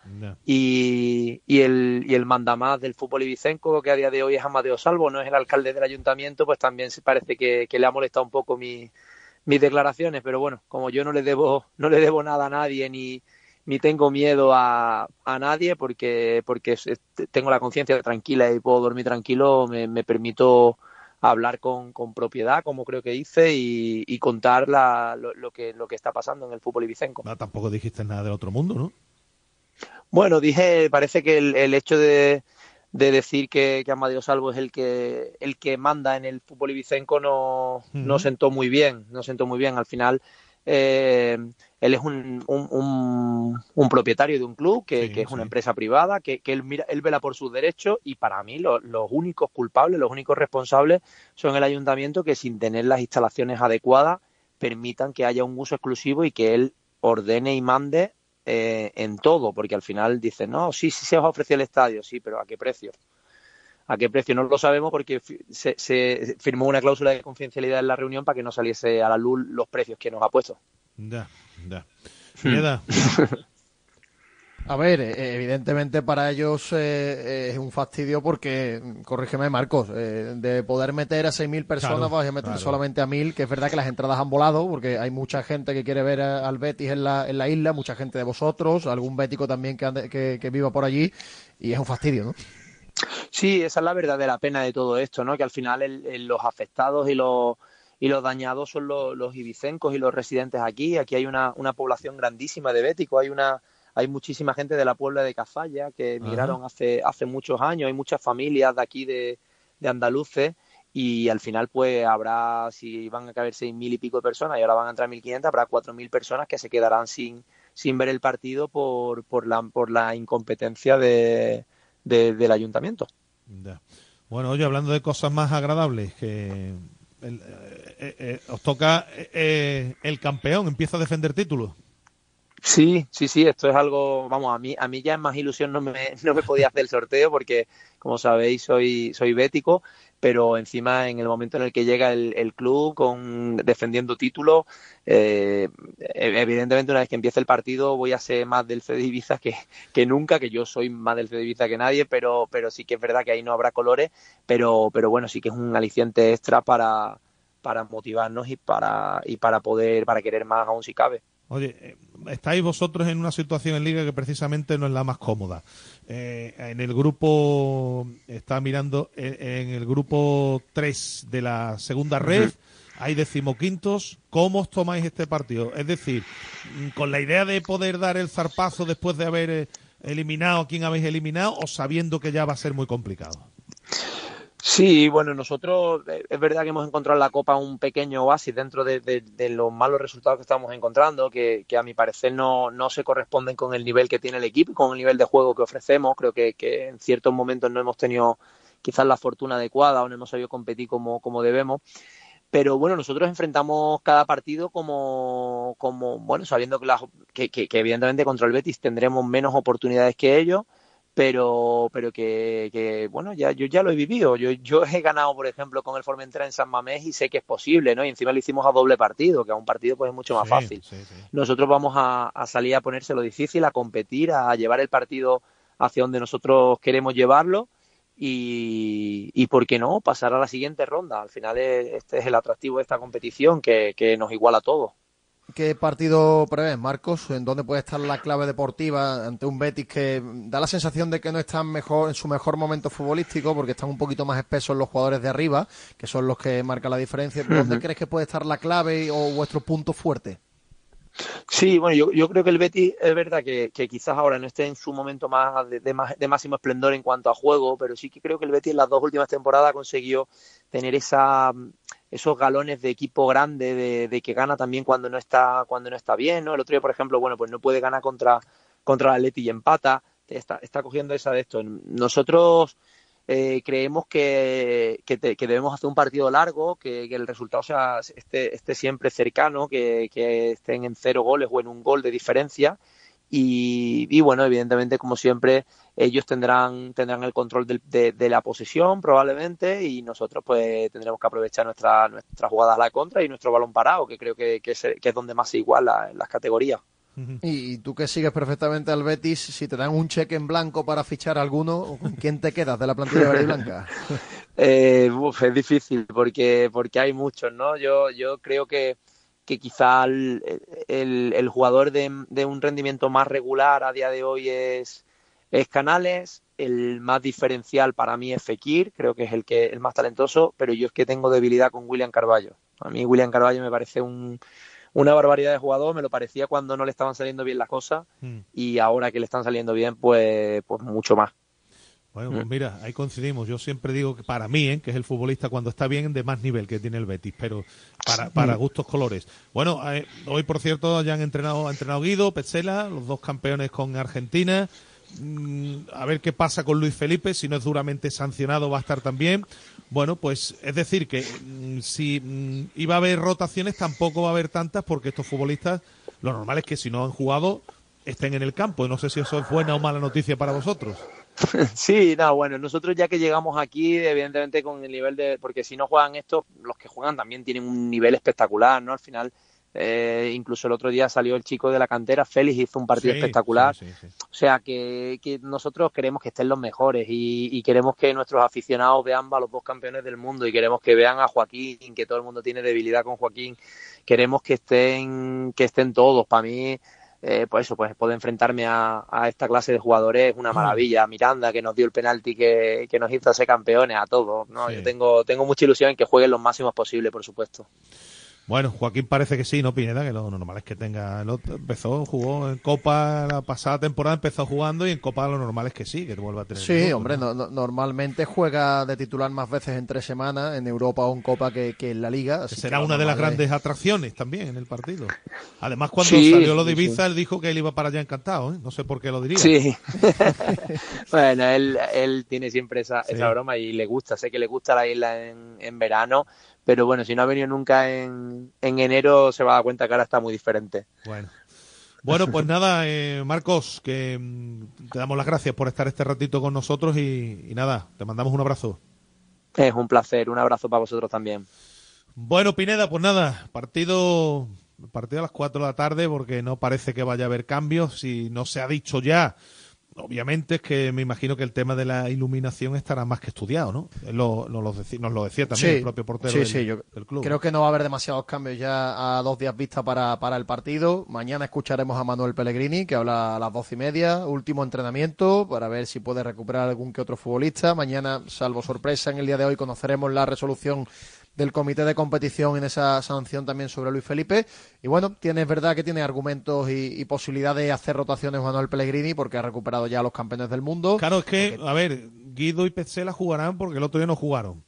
y, y el, y el mandamás del fútbol ibicenco, que a día de hoy es Amadeo Salvo, no es el alcalde del ayuntamiento, pues también se parece que, que le ha molestado un poco mi- mis declaraciones, pero bueno, como yo no le debo, no le debo nada a nadie ni, ni tengo miedo a, a nadie porque, porque tengo la conciencia tranquila y puedo dormir tranquilo, me, me permito hablar con, con propiedad, como creo que hice, y, y contar la- lo, lo que, lo que está pasando en el fútbol ibicenco. No, tampoco dijiste nada del otro mundo, ¿no? Bueno, dije, parece que el, el hecho de, de decir que, que Amadeo Salvo es el que el que manda en el fútbol ibicenco no, no sentó muy bien, no sentó muy bien. Al final, eh, él es un, un, un- un propietario de un club que, que es una empresa privada, que, que él mira, él vela por sus derechos y para mí lo- los únicos culpables, los únicos responsables son el ayuntamiento que sin tener las instalaciones adecuadas permitan que haya un uso exclusivo y que él ordene y mande eh, en todo, porque al final dice, no, sí, sí se os ofrece el estadio, sí, pero ¿a qué precio? ¿A qué precio? No lo sabemos porque se, se firmó una cláusula de confidencialidad en la reunión para que no saliese a la luz los precios que nos ha puesto. Ya, ya. Hmm. Pineda, A ver, eh, evidentemente para ellos eh, es un fastidio porque, corrígeme Marcos, eh, de poder meter a 6.000 personas Claro, vas a meter claro. solamente a 1.000, que es verdad que las entradas han volado porque hay mucha gente que quiere ver a- al Betis en la, en la isla, mucha gente de vosotros, algún bético también que, ande- que, que viva por allí y es un fastidio, ¿no? Sí, esa es la verdadera pena de todo esto, ¿no? Que al final el- el- los afectados y los y los dañados son los, los ibicencos y los residentes aquí. Aquí hay una, una población grandísima de béticos, hay una hay muchísima gente de la Puebla de Cazalla que emigraron hace hace muchos años, hay muchas familias de aquí de, de andaluces y al final pues habrá, si van a caber seis mil y pico de personas y ahora van a entrar 1.500, habrá cuatro mil personas que se quedarán sin, sin ver el partido por, por, la, por la incompetencia de, de- del ayuntamiento. ya. Bueno, oye, hablando de cosas más agradables, que eh, eh, eh, os toca eh, el campeón, empieza a defender títulos. Sí, sí, sí, esto es algo, vamos, a mí, a mí ya es más ilusión no me, no me podía hacer el sorteo porque, como sabéis, soy, soy bético, pero encima en el momento en el que llega el, club con defendiendo títulos, eh, evidentemente una vez que empiece el partido voy a ser más del CD Ibiza que, que nunca, que yo soy más del CD Ibiza que nadie, pero, pero sí que es verdad que ahí no habrá colores, pero, pero bueno, sí que es un aliciente extra para, para motivarnos y para, y para poder, para querer más aún si cabe. Oye, eh, estáis vosotros en una situación en liga que precisamente no es la más cómoda. Eh, en el grupo, está mirando, eh, en el grupo 3 de la segunda red, hay decimoquintos. ¿Cómo os tomáis este partido? Es decir, mm, con la idea de poder dar el zarpazo después de haber eh, eliminado a quien habéis eliminado o sabiendo que ya va a ser muy complicado. Sí, bueno, nosotros eh, es verdad que hemos encontrado en la Copa un pequeño oasis dentro de, los malos resultados que estamos encontrando, que, a mi parecer no, no se corresponden con el nivel que tiene el equipo con el nivel de juego que ofrecemos. Creo que, que en ciertos momentos no hemos tenido quizás la fortuna adecuada o no hemos sabido competir como, como debemos. Pero bueno, nosotros enfrentamos cada partido como, como bueno, sabiendo que- que evidentemente contra el Betis tendremos menos oportunidades que ellos, pero, pero que, que, bueno, ya, yo ya lo he vivido. Yo, yo he ganado, por ejemplo, con el Formentera en San Mamés y sé que es posible, ¿no? Y encima lo hicimos a doble partido, que a un partido pues es mucho más Sí, fácil. sí, sí. Nosotros vamos a, a salir a ponérselo difícil, a competir, a llevar el partido hacia donde nosotros queremos llevarlo y, y ¿por qué no? Pasar a la siguiente ronda. Al final es- este es el atractivo de esta competición, que, que nos iguala a todos. ¿Qué partido prevés, Marcos? ¿En dónde puede estar la clave deportiva ante un Betis que da la sensación de que no están mejor, en su mejor momento futbolístico porque están un poquito más espesos los jugadores de arriba, que son los que marcan la diferencia? ¿Dónde crees que puede estar la clave o vuestro punto fuerte? Sí, bueno, yo, yo creo que el Betis es verdad que, que quizás ahora no esté en su momento más de, de de máximo esplendor en cuanto a juego, pero sí que creo que el Betis en las dos últimas temporadas consiguió tener esa, esos galones de equipo grande, de, de que gana también cuando no está cuando no está bien, ¿no? El otro día, por ejemplo, bueno, pues no puede ganar contra, contra el Atleti y empata, está, está cogiendo esa de esto. Nosotros eh, creemos que, que, debemos hacer un partido largo, que, el resultado sea, esté, esté siempre cercano, que, estén en cero goles o en un gol de diferencia. Y, y bueno, evidentemente, como siempre, ellos tendrán, tendrán el control de, de la posesión probablemente y nosotros pues tendremos que aprovechar nuestra, nuestra jugada a la contra y nuestro balón parado, que creo que, que es, que es donde más se iguala en las categorías. Y tú que sigues perfectamente al Betis, si te dan un cheque en blanco para fichar a alguno, ¿con quién te quedas de la plantilla verde y blanca? Eh, uf, es difícil porque, porque hay muchos, ¿no? Yo, yo creo que, que quizá el, el- el jugador de, de un rendimiento más regular a día de hoy es, es Canales, el más diferencial para mí es Fekir, creo que es el que el más talentoso, pero yo es que tengo debilidad con William Carballo. A mí William Carballo me parece un, una barbaridad de jugador, me lo parecía cuando no le estaban saliendo bien las cosas Mm. y ahora que le están saliendo bien, pues, pues mucho más. Bueno, pues mira, ahí coincidimos. Yo siempre digo que para mí, ¿eh? que es el futbolista cuando está bien de más nivel que tiene el Betis, pero para, para gustos colores. Bueno, eh, hoy por cierto ya han entrenado, ha entrenado Guido, Petzela, los dos campeones con Argentina. Mm, a ver qué pasa con Luis Felipe, si no es duramente sancionado va a estar también. Bueno, pues es decir que mm, si mm, iba a haber rotaciones tampoco va a haber tantas porque estos futbolistas, lo normal es que si no han jugado estén en el campo. No sé si eso es buena o mala noticia para vosotros. Sí, no, bueno, nosotros ya que llegamos aquí, evidentemente con el nivel de, porque si no juegan estos, los que juegan también tienen un nivel espectacular, ¿no? Al final, eh, incluso el otro día salió el chico de la cantera, Félix hizo un partido Sí, espectacular, sí, sí, sí. o sea que, que nosotros queremos que estén los mejores y, y queremos que nuestros aficionados vean a los dos campeones del mundo y queremos que vean a Joaquín, que todo el mundo tiene debilidad con Joaquín, queremos que estén, que estén todos, para mí eh, pues eso, pues poder enfrentarme a, a esta clase de jugadores es una maravilla. A Miranda, que nos dio el penalti que, que nos hizo ser campeones, a todos. ¿no? Sí. Yo tengo, tengo mucha ilusión en que jueguen los máximos posible, por supuesto. Bueno, Joaquín parece que sí, ¿no, Pineda? Que lo normal es que tenga. el otro empezó, jugó en Copa la pasada temporada, empezó jugando y en Copa lo normal es que sí, que vuelva a tener. Sí, minutos, hombre, ¿no? no- no- normalmente juega de titular más veces en tres semanas en Europa o en Copa que, que en la Liga. así Que que será una de las es- grandes atracciones también en el partido. Además, cuando Sí, salió lo de sí. Ibiza, él dijo que él iba para allá encantado, ¿eh? No sé por qué lo diría. Sí. bueno, él, él tiene siempre esa, Sí. esa broma y le gusta. Sé que le gusta la isla en, en verano, pero bueno, si no ha venido nunca en, en enero, se va a dar cuenta que ahora está muy diferente. Bueno. Bueno, pues nada, eh, Marcos, que mm, te damos las gracias por estar este ratito con nosotros y, y nada, te mandamos un abrazo. Es un placer, un abrazo para vosotros también. Bueno, Pineda, pues nada, partido, partido a las 4 de la tarde porque no parece que vaya a haber cambios. Si no se ha dicho ya, obviamente es que me imagino que el tema de la iluminación estará más que estudiado, ¿no? Lo- lo deci- nos lo decía también Sí, el propio portero sí, del, sí, yo del club. Creo que no va a haber demasiados cambios ya a dos días vista para, para el partido. Mañana escucharemos a Manuel Pellegrini, que habla a las doce y media, último entrenamiento, para ver si puede recuperar algún que otro futbolista. Mañana, salvo sorpresa, en el día de hoy conoceremos la resolución del comité de competición en esa sanción también sobre Luis Felipe. Y bueno, tiene, es verdad que tiene argumentos y, y posibilidad de hacer rotaciones Manuel Pellegrini, porque ha recuperado ya a los campeones del mundo. Claro, es que, a ver, Guido y Petzela jugarán porque el otro día no jugaron.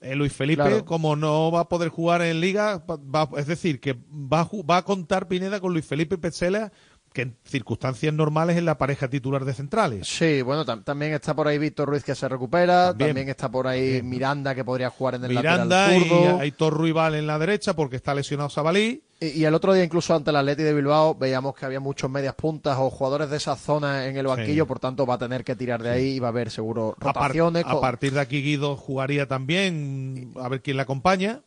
Eh, Luis Felipe, Claro. como no va a poder jugar en Liga, va- es decir, que va va a contar Pineda con Luis Felipe y Petzela, que en circunstancias normales es la pareja titular de centrales. Sí, bueno, tam- también está por ahí Víctor Ruiz que se recupera, También. también, está por ahí Miranda que podría jugar en el Miranda lateral y zurdo. Aitor Ruibal en la derecha porque está lesionado Sabalí. Y, y el otro día incluso ante el Atleti de Bilbao veíamos que había muchos medias puntas o jugadores de esa zona en el banquillo, Sí. por tanto va a tener que tirar de ahí y va a haber seguro A, par- rotaciones. a partir de aquí Guido jugaría también, a ver quién le acompaña,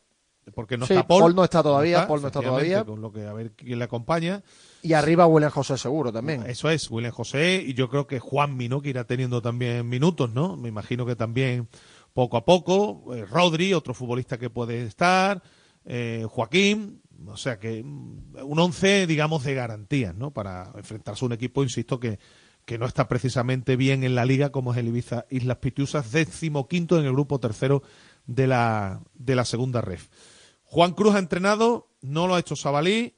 porque no Sí, está Paul. Paul no está todavía, Paul no está todavía. Con lo que a ver quién le acompaña. Y arriba William José seguro también. Eso es, William José y yo creo que Juanmi, ¿no? Que irá teniendo también minutos, ¿no? Me imagino que también poco a poco. eh, Rodri, otro futbolista que puede estar. eh, Joaquín. O sea que mm, un once, digamos, de garantías, ¿no? Para enfrentarse a un equipo, insisto, que, que no está precisamente bien en la liga, como es el Ibiza Islas Pitiusas, décimo quinto en el grupo tercero de la, de la segunda ref. Juan Cruz ha entrenado, no lo ha hecho Sabalí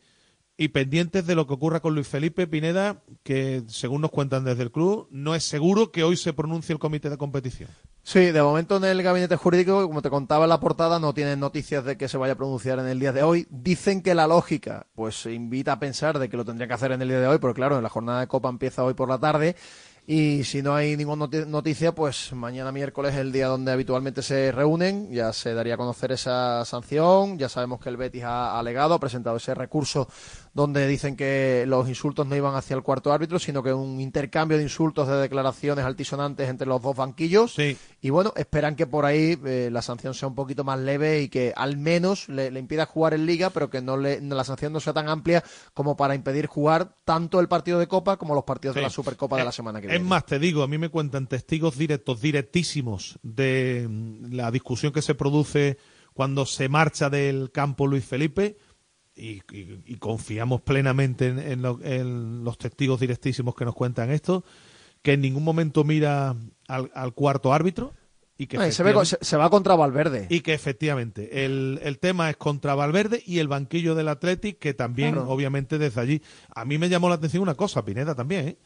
y pendientes de lo que ocurra con Luis Felipe Pineda, que según nos cuentan desde el club, no es seguro que hoy se pronuncie el comité de competición. Sí, de momento en el gabinete jurídico, como te contaba en la portada, no tienen noticias de que se vaya a pronunciar en el día de hoy. Dicen que la lógica, pues invita a pensar de que lo tendría que hacer en el día de hoy, porque claro, en la jornada de Copa empieza hoy por la tarde. Y si no hay ninguna noti- noticia, pues mañana miércoles es el día donde habitualmente se reúnen. Ya se daría a conocer esa sanción. Ya sabemos que el Betis ha alegado, ha presentado ese recurso donde dicen que los insultos no iban hacia el cuarto árbitro, sino que un intercambio de insultos, de declaraciones altisonantes entre los dos banquillos. Y bueno, esperan que por ahí eh, la sanción sea un poquito más leve y que al menos le, le impida jugar en liga, pero que no le, la sanción no sea tan amplia como para impedir jugar tanto el partido de Copa como los partidos de la Supercopa de Eh, la semana que Es viene. más, te digo, a mí me cuentan testigos directos, directísimos, de mm, la discusión que se produce cuando se marcha del campo Luis Felipe. Y, y- y confiamos plenamente en, en lo- en los testigos directísimos que nos cuentan esto, que en ningún momento mira al, al cuarto árbitro y que se, ve se, va contra Valverde. y que efectivamente el, el tema es contra Valverde y el banquillo del Athletic, que también, Claro. obviamente, desde allí. A mí me llamó la atención una cosa, Pineda también, ¿eh?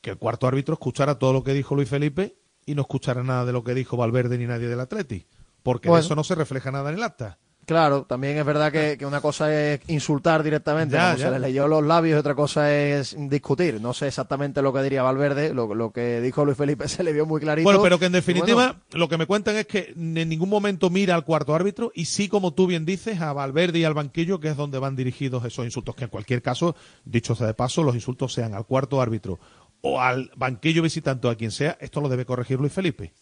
que el cuarto árbitro escuchara todo lo que dijo Luis Felipe y no escuchara nada de lo que dijo Valverde ni nadie del Athletic, porque de Bueno. eso no se refleja nada en el acta. Claro, también es verdad que, que una cosa es insultar directamente, Ya, como ya. se le leyó los labios, y otra cosa es discutir. No sé exactamente lo que diría Valverde, lo, lo que dijo Luis Felipe se le vio muy clarito. Bueno, pero que en definitiva bueno, lo que me cuentan es que en ningún momento mira al cuarto árbitro y sí, como tú bien dices, a Valverde y al banquillo, que es donde van dirigidos esos insultos, que en cualquier caso, dicho sea de paso, los insultos sean al cuarto árbitro o al banquillo visitante o a quien sea, esto lo debe corregir Luis Felipe.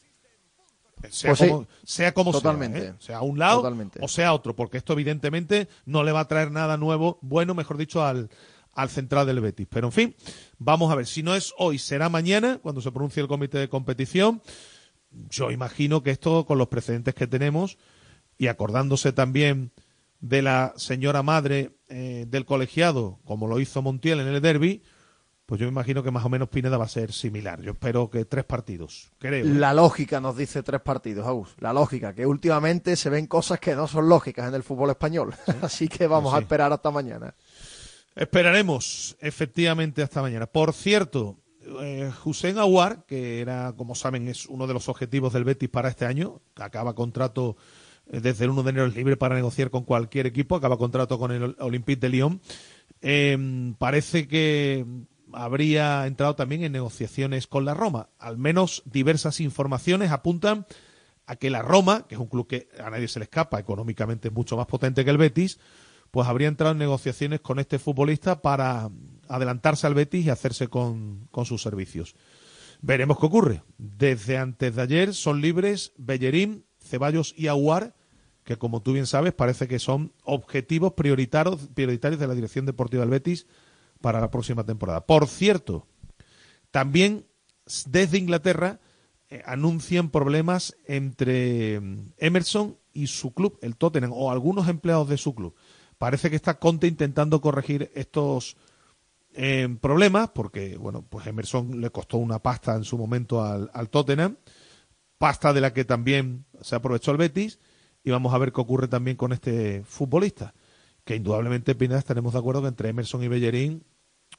Sea Pues sí, sea como totalmente. sea, ¿eh? sea a un lado Totalmente. o sea a otro, porque esto evidentemente no le va a traer nada nuevo, bueno, mejor dicho, al, al central del Betis. Pero en fin, vamos a ver, si no es hoy, será mañana, cuando se pronuncie el comité de competición. Yo imagino que esto, con los precedentes que tenemos, y acordándose también de la señora madre eh, del colegiado, como lo hizo Montiel en el derby, pues yo me imagino que más o menos Pineda va a ser similar. Yo espero que tres partidos, creo. ¿eh? La lógica nos dice tres partidos, Agus. La lógica, que últimamente se ven cosas que no son lógicas en el fútbol español. Así que vamos a esperar hasta mañana. Esperaremos, efectivamente, hasta mañana. Por cierto, eh, Hussein Aouar, que era, como saben, es uno de los objetivos del Betis para este año, acaba contrato eh, desde el 1 de enero es libre para negociar con cualquier equipo, acaba contrato con el Olympique de Lyon. Eh, parece que habría entrado también en negociaciones con la Roma. Al menos diversas informaciones apuntan a que la Roma, que es un club que a nadie se le escapa, económicamente es mucho más potente que el Betis, pues habría entrado en negociaciones con este futbolista para adelantarse al Betis y hacerse con, con sus servicios. Veremos qué ocurre. Desde antes de ayer son libres Bellerín, Ceballos y Aguar, que como tú bien sabes parece que son objetivos prioritarios, prioritarios de la Dirección Deportiva del Betis para la próxima temporada. Por cierto, también desde Inglaterra eh, anuncian problemas entre mm, Emerson y su club, el Tottenham, o algunos empleados de su club. Parece que está Conte intentando corregir estos eh, problemas, porque, bueno, pues Emerson le costó una pasta en su momento al, al Tottenham, pasta de la que también se aprovechó el Betis, y vamos a ver qué ocurre también con este futbolista. Que indudablemente, Pineda, estaremos de acuerdo que entre Emerson y Bellerín,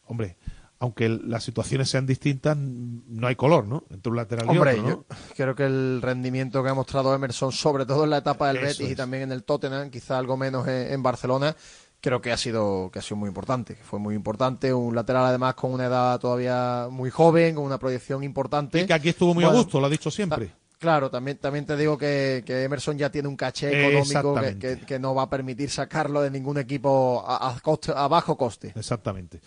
hombre, aunque las situaciones sean distintas, no hay color, ¿no? Entre un lateral y otro, ¿no? yo creo que el rendimiento que ha mostrado Emerson, sobre todo en la etapa del Eso Betis y también en el Tottenham, quizá algo menos en, Barcelona, creo que ha sido que ha sido muy importante, que fue muy importante, un lateral además con una edad todavía muy joven, con una proyección importante. Y que aquí estuvo muy a gusto, lo ha dicho siempre. Claro, también, también te digo que, que Emerson ya tiene un caché económico que, que- que no va a permitir sacarlo de ningún equipo a, a coste- a bajo coste. Exactamente.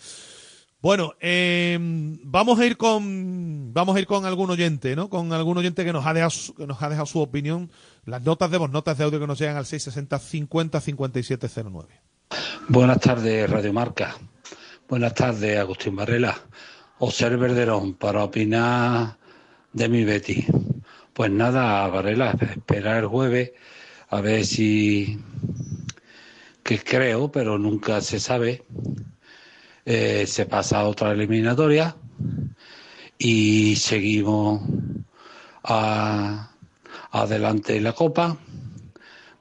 Bueno, eh, vamos a ir con vamos a ir con algún oyente, ¿no? Con algún oyente que nos ha dejado que nos ha dejado su opinión. Las notas de voz, notas de audio que nos llegan al 660 50 5709. Buenas tardes, Radio Marca. Buenas tardes, Agustín Varela. José Verderón, para opinar de mi Betty. Pues nada, Varela, esperar el jueves a ver si. que creo, pero nunca se sabe. Eh, se pasa a otra eliminatoria y seguimos a- adelante en la Copa.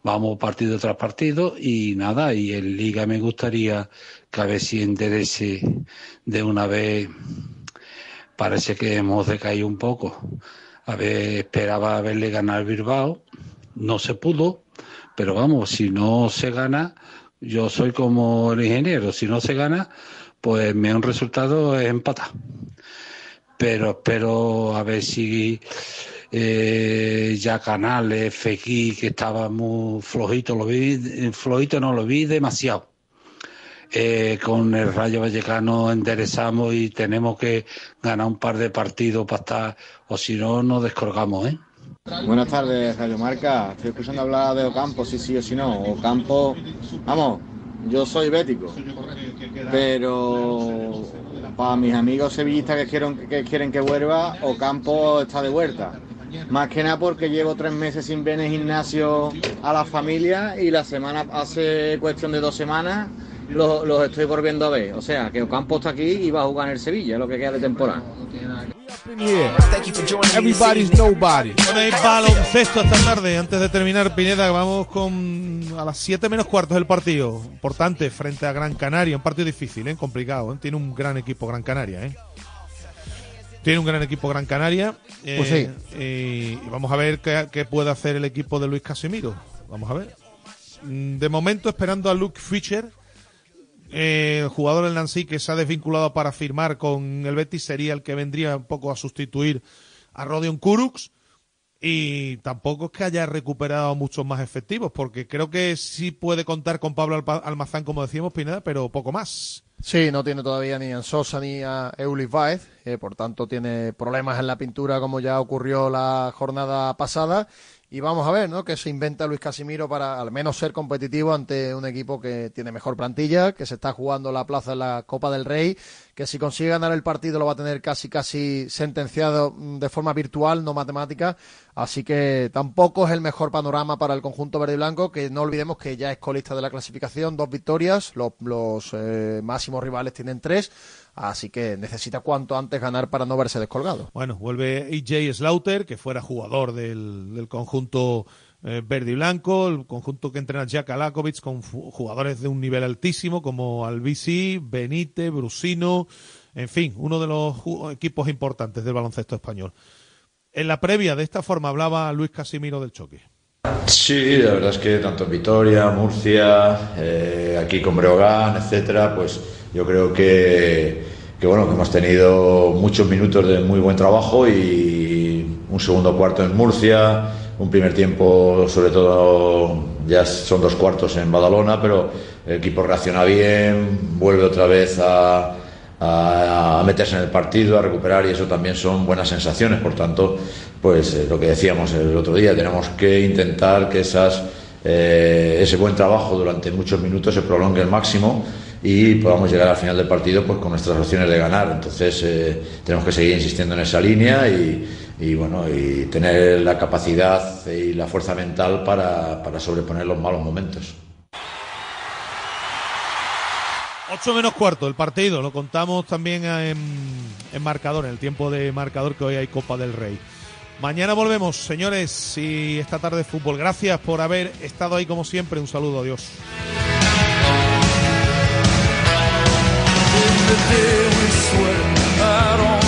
Vamos partido tras partido y nada, y en Liga me gustaría que a ver si enderece de una vez, parece que hemos decaído un poco. A ver, esperaba verle ganar Bilbao, no se pudo, pero vamos, si no se gana, yo soy como el ingeniero, si no se gana, pues me un resultado es empatar. Pero espero a ver si eh, ya Canales, Fekir, que estaba muy flojito, lo vi, flojito no, lo vi demasiado. Eh, con el Rayo Vallecano enderezamos y tenemos que ganar un par de partidos para estar, o si no, nos descolgamos, ¿eh? Buenas tardes, Radio Marca. Estoy escuchando hablar de Ocampo, si sí o si no. Ocampo, vamos, yo soy bético, pero para mis amigos sevillistas que quieren, que quieren que vuelva, Ocampo está de vuelta. Más que nada porque llevo tres meses sin ver en el gimnasio a la familia y la semana, hace cuestión de dos semanas, los, los estoy volviendo a ver. O sea, que Ocampo está aquí y va a jugar en el Sevilla, lo que queda de temporada. Everybody's nobody. Bueno, hay baloncesto esta tarde. Antes de terminar, Pineda, vamos con a las 7 menos cuartos del partido. Importante frente a Gran Canaria. Un partido difícil, ¿eh? complicado. ¿eh? Tiene un gran equipo Gran Canaria. ¿eh? Tiene un gran equipo Gran Canaria. eh, Pues sí. eh, y vamos a ver qué, qué puede hacer el equipo de Luis Casimiro. Vamos a ver. Mm, De momento, esperando a Luke Fischer. El jugador del Nancy que se ha desvinculado para firmar con el Betis sería el que vendría un poco a sustituir a Rodion Kuruks y tampoco es que haya recuperado muchos más efectivos porque creo que sí puede contar con Pablo Almazán como decíamos Pineda pero poco más Sí, no tiene todavía ni a Sosa ni a Eulis Baez, eh, por tanto tiene problemas en la pintura como ya ocurrió la jornada pasada. Y vamos a ver, ¿no? Que se inventa Luis Casimiro para al menos ser competitivo ante un equipo que tiene mejor plantilla, que se está jugando la plaza en la Copa del Rey, que si consigue ganar el partido lo va a tener casi casi sentenciado mm, de forma virtual, no matemática. Así que tampoco es el mejor panorama para el conjunto verde y blanco, que no olvidemos que ya es colista de la clasificación, dos victorias, los, los, eh, máximos rivales tienen tres, así que necesita cuanto antes ganar para no verse descolgado. bueno vuelve AJ Slaughter que fuera jugador del, del conjunto eh, verde y blanco el conjunto que entrena Jack Alakovic con jugadores de un nivel altísimo como Albisi, Benítez, Brusino en fin uno de los equipos importantes del baloncesto español en la previa de esta forma hablaba Luis Casimiro del choque Sí, la verdad es que tanto en Vitoria, Murcia, eh, aquí con Breogán, etcétera, pues yo creo que, bueno que hemos tenido muchos minutos de muy buen trabajo y un segundo cuarto en Murcia, un primer tiempo sobre todo ya son dos cuartos en Badalona, pero el equipo reacciona bien, vuelve otra vez a, meterse en el partido, a recuperar y eso también son buenas sensaciones. Por tanto, pues eh, lo que decíamos el otro día, tenemos que intentar que esas, eh, ese buen trabajo durante muchos minutos se prolongue al máximo y podamos llegar al final del partido pues con nuestras opciones de ganar. Entonces eh, tenemos que seguir insistiendo en esa línea y, y, bueno y tener la capacidad y la fuerza mental para, para sobreponer los malos momentos. 8 menos cuarto el partido, lo contamos también en, en marcador, en el tiempo de marcador que hoy hay Copa del Rey. Mañana volvemos, señores, y esta tarde fútbol. Gracias por haber estado ahí como siempre. Un saludo, adiós. the day we sweat, I don't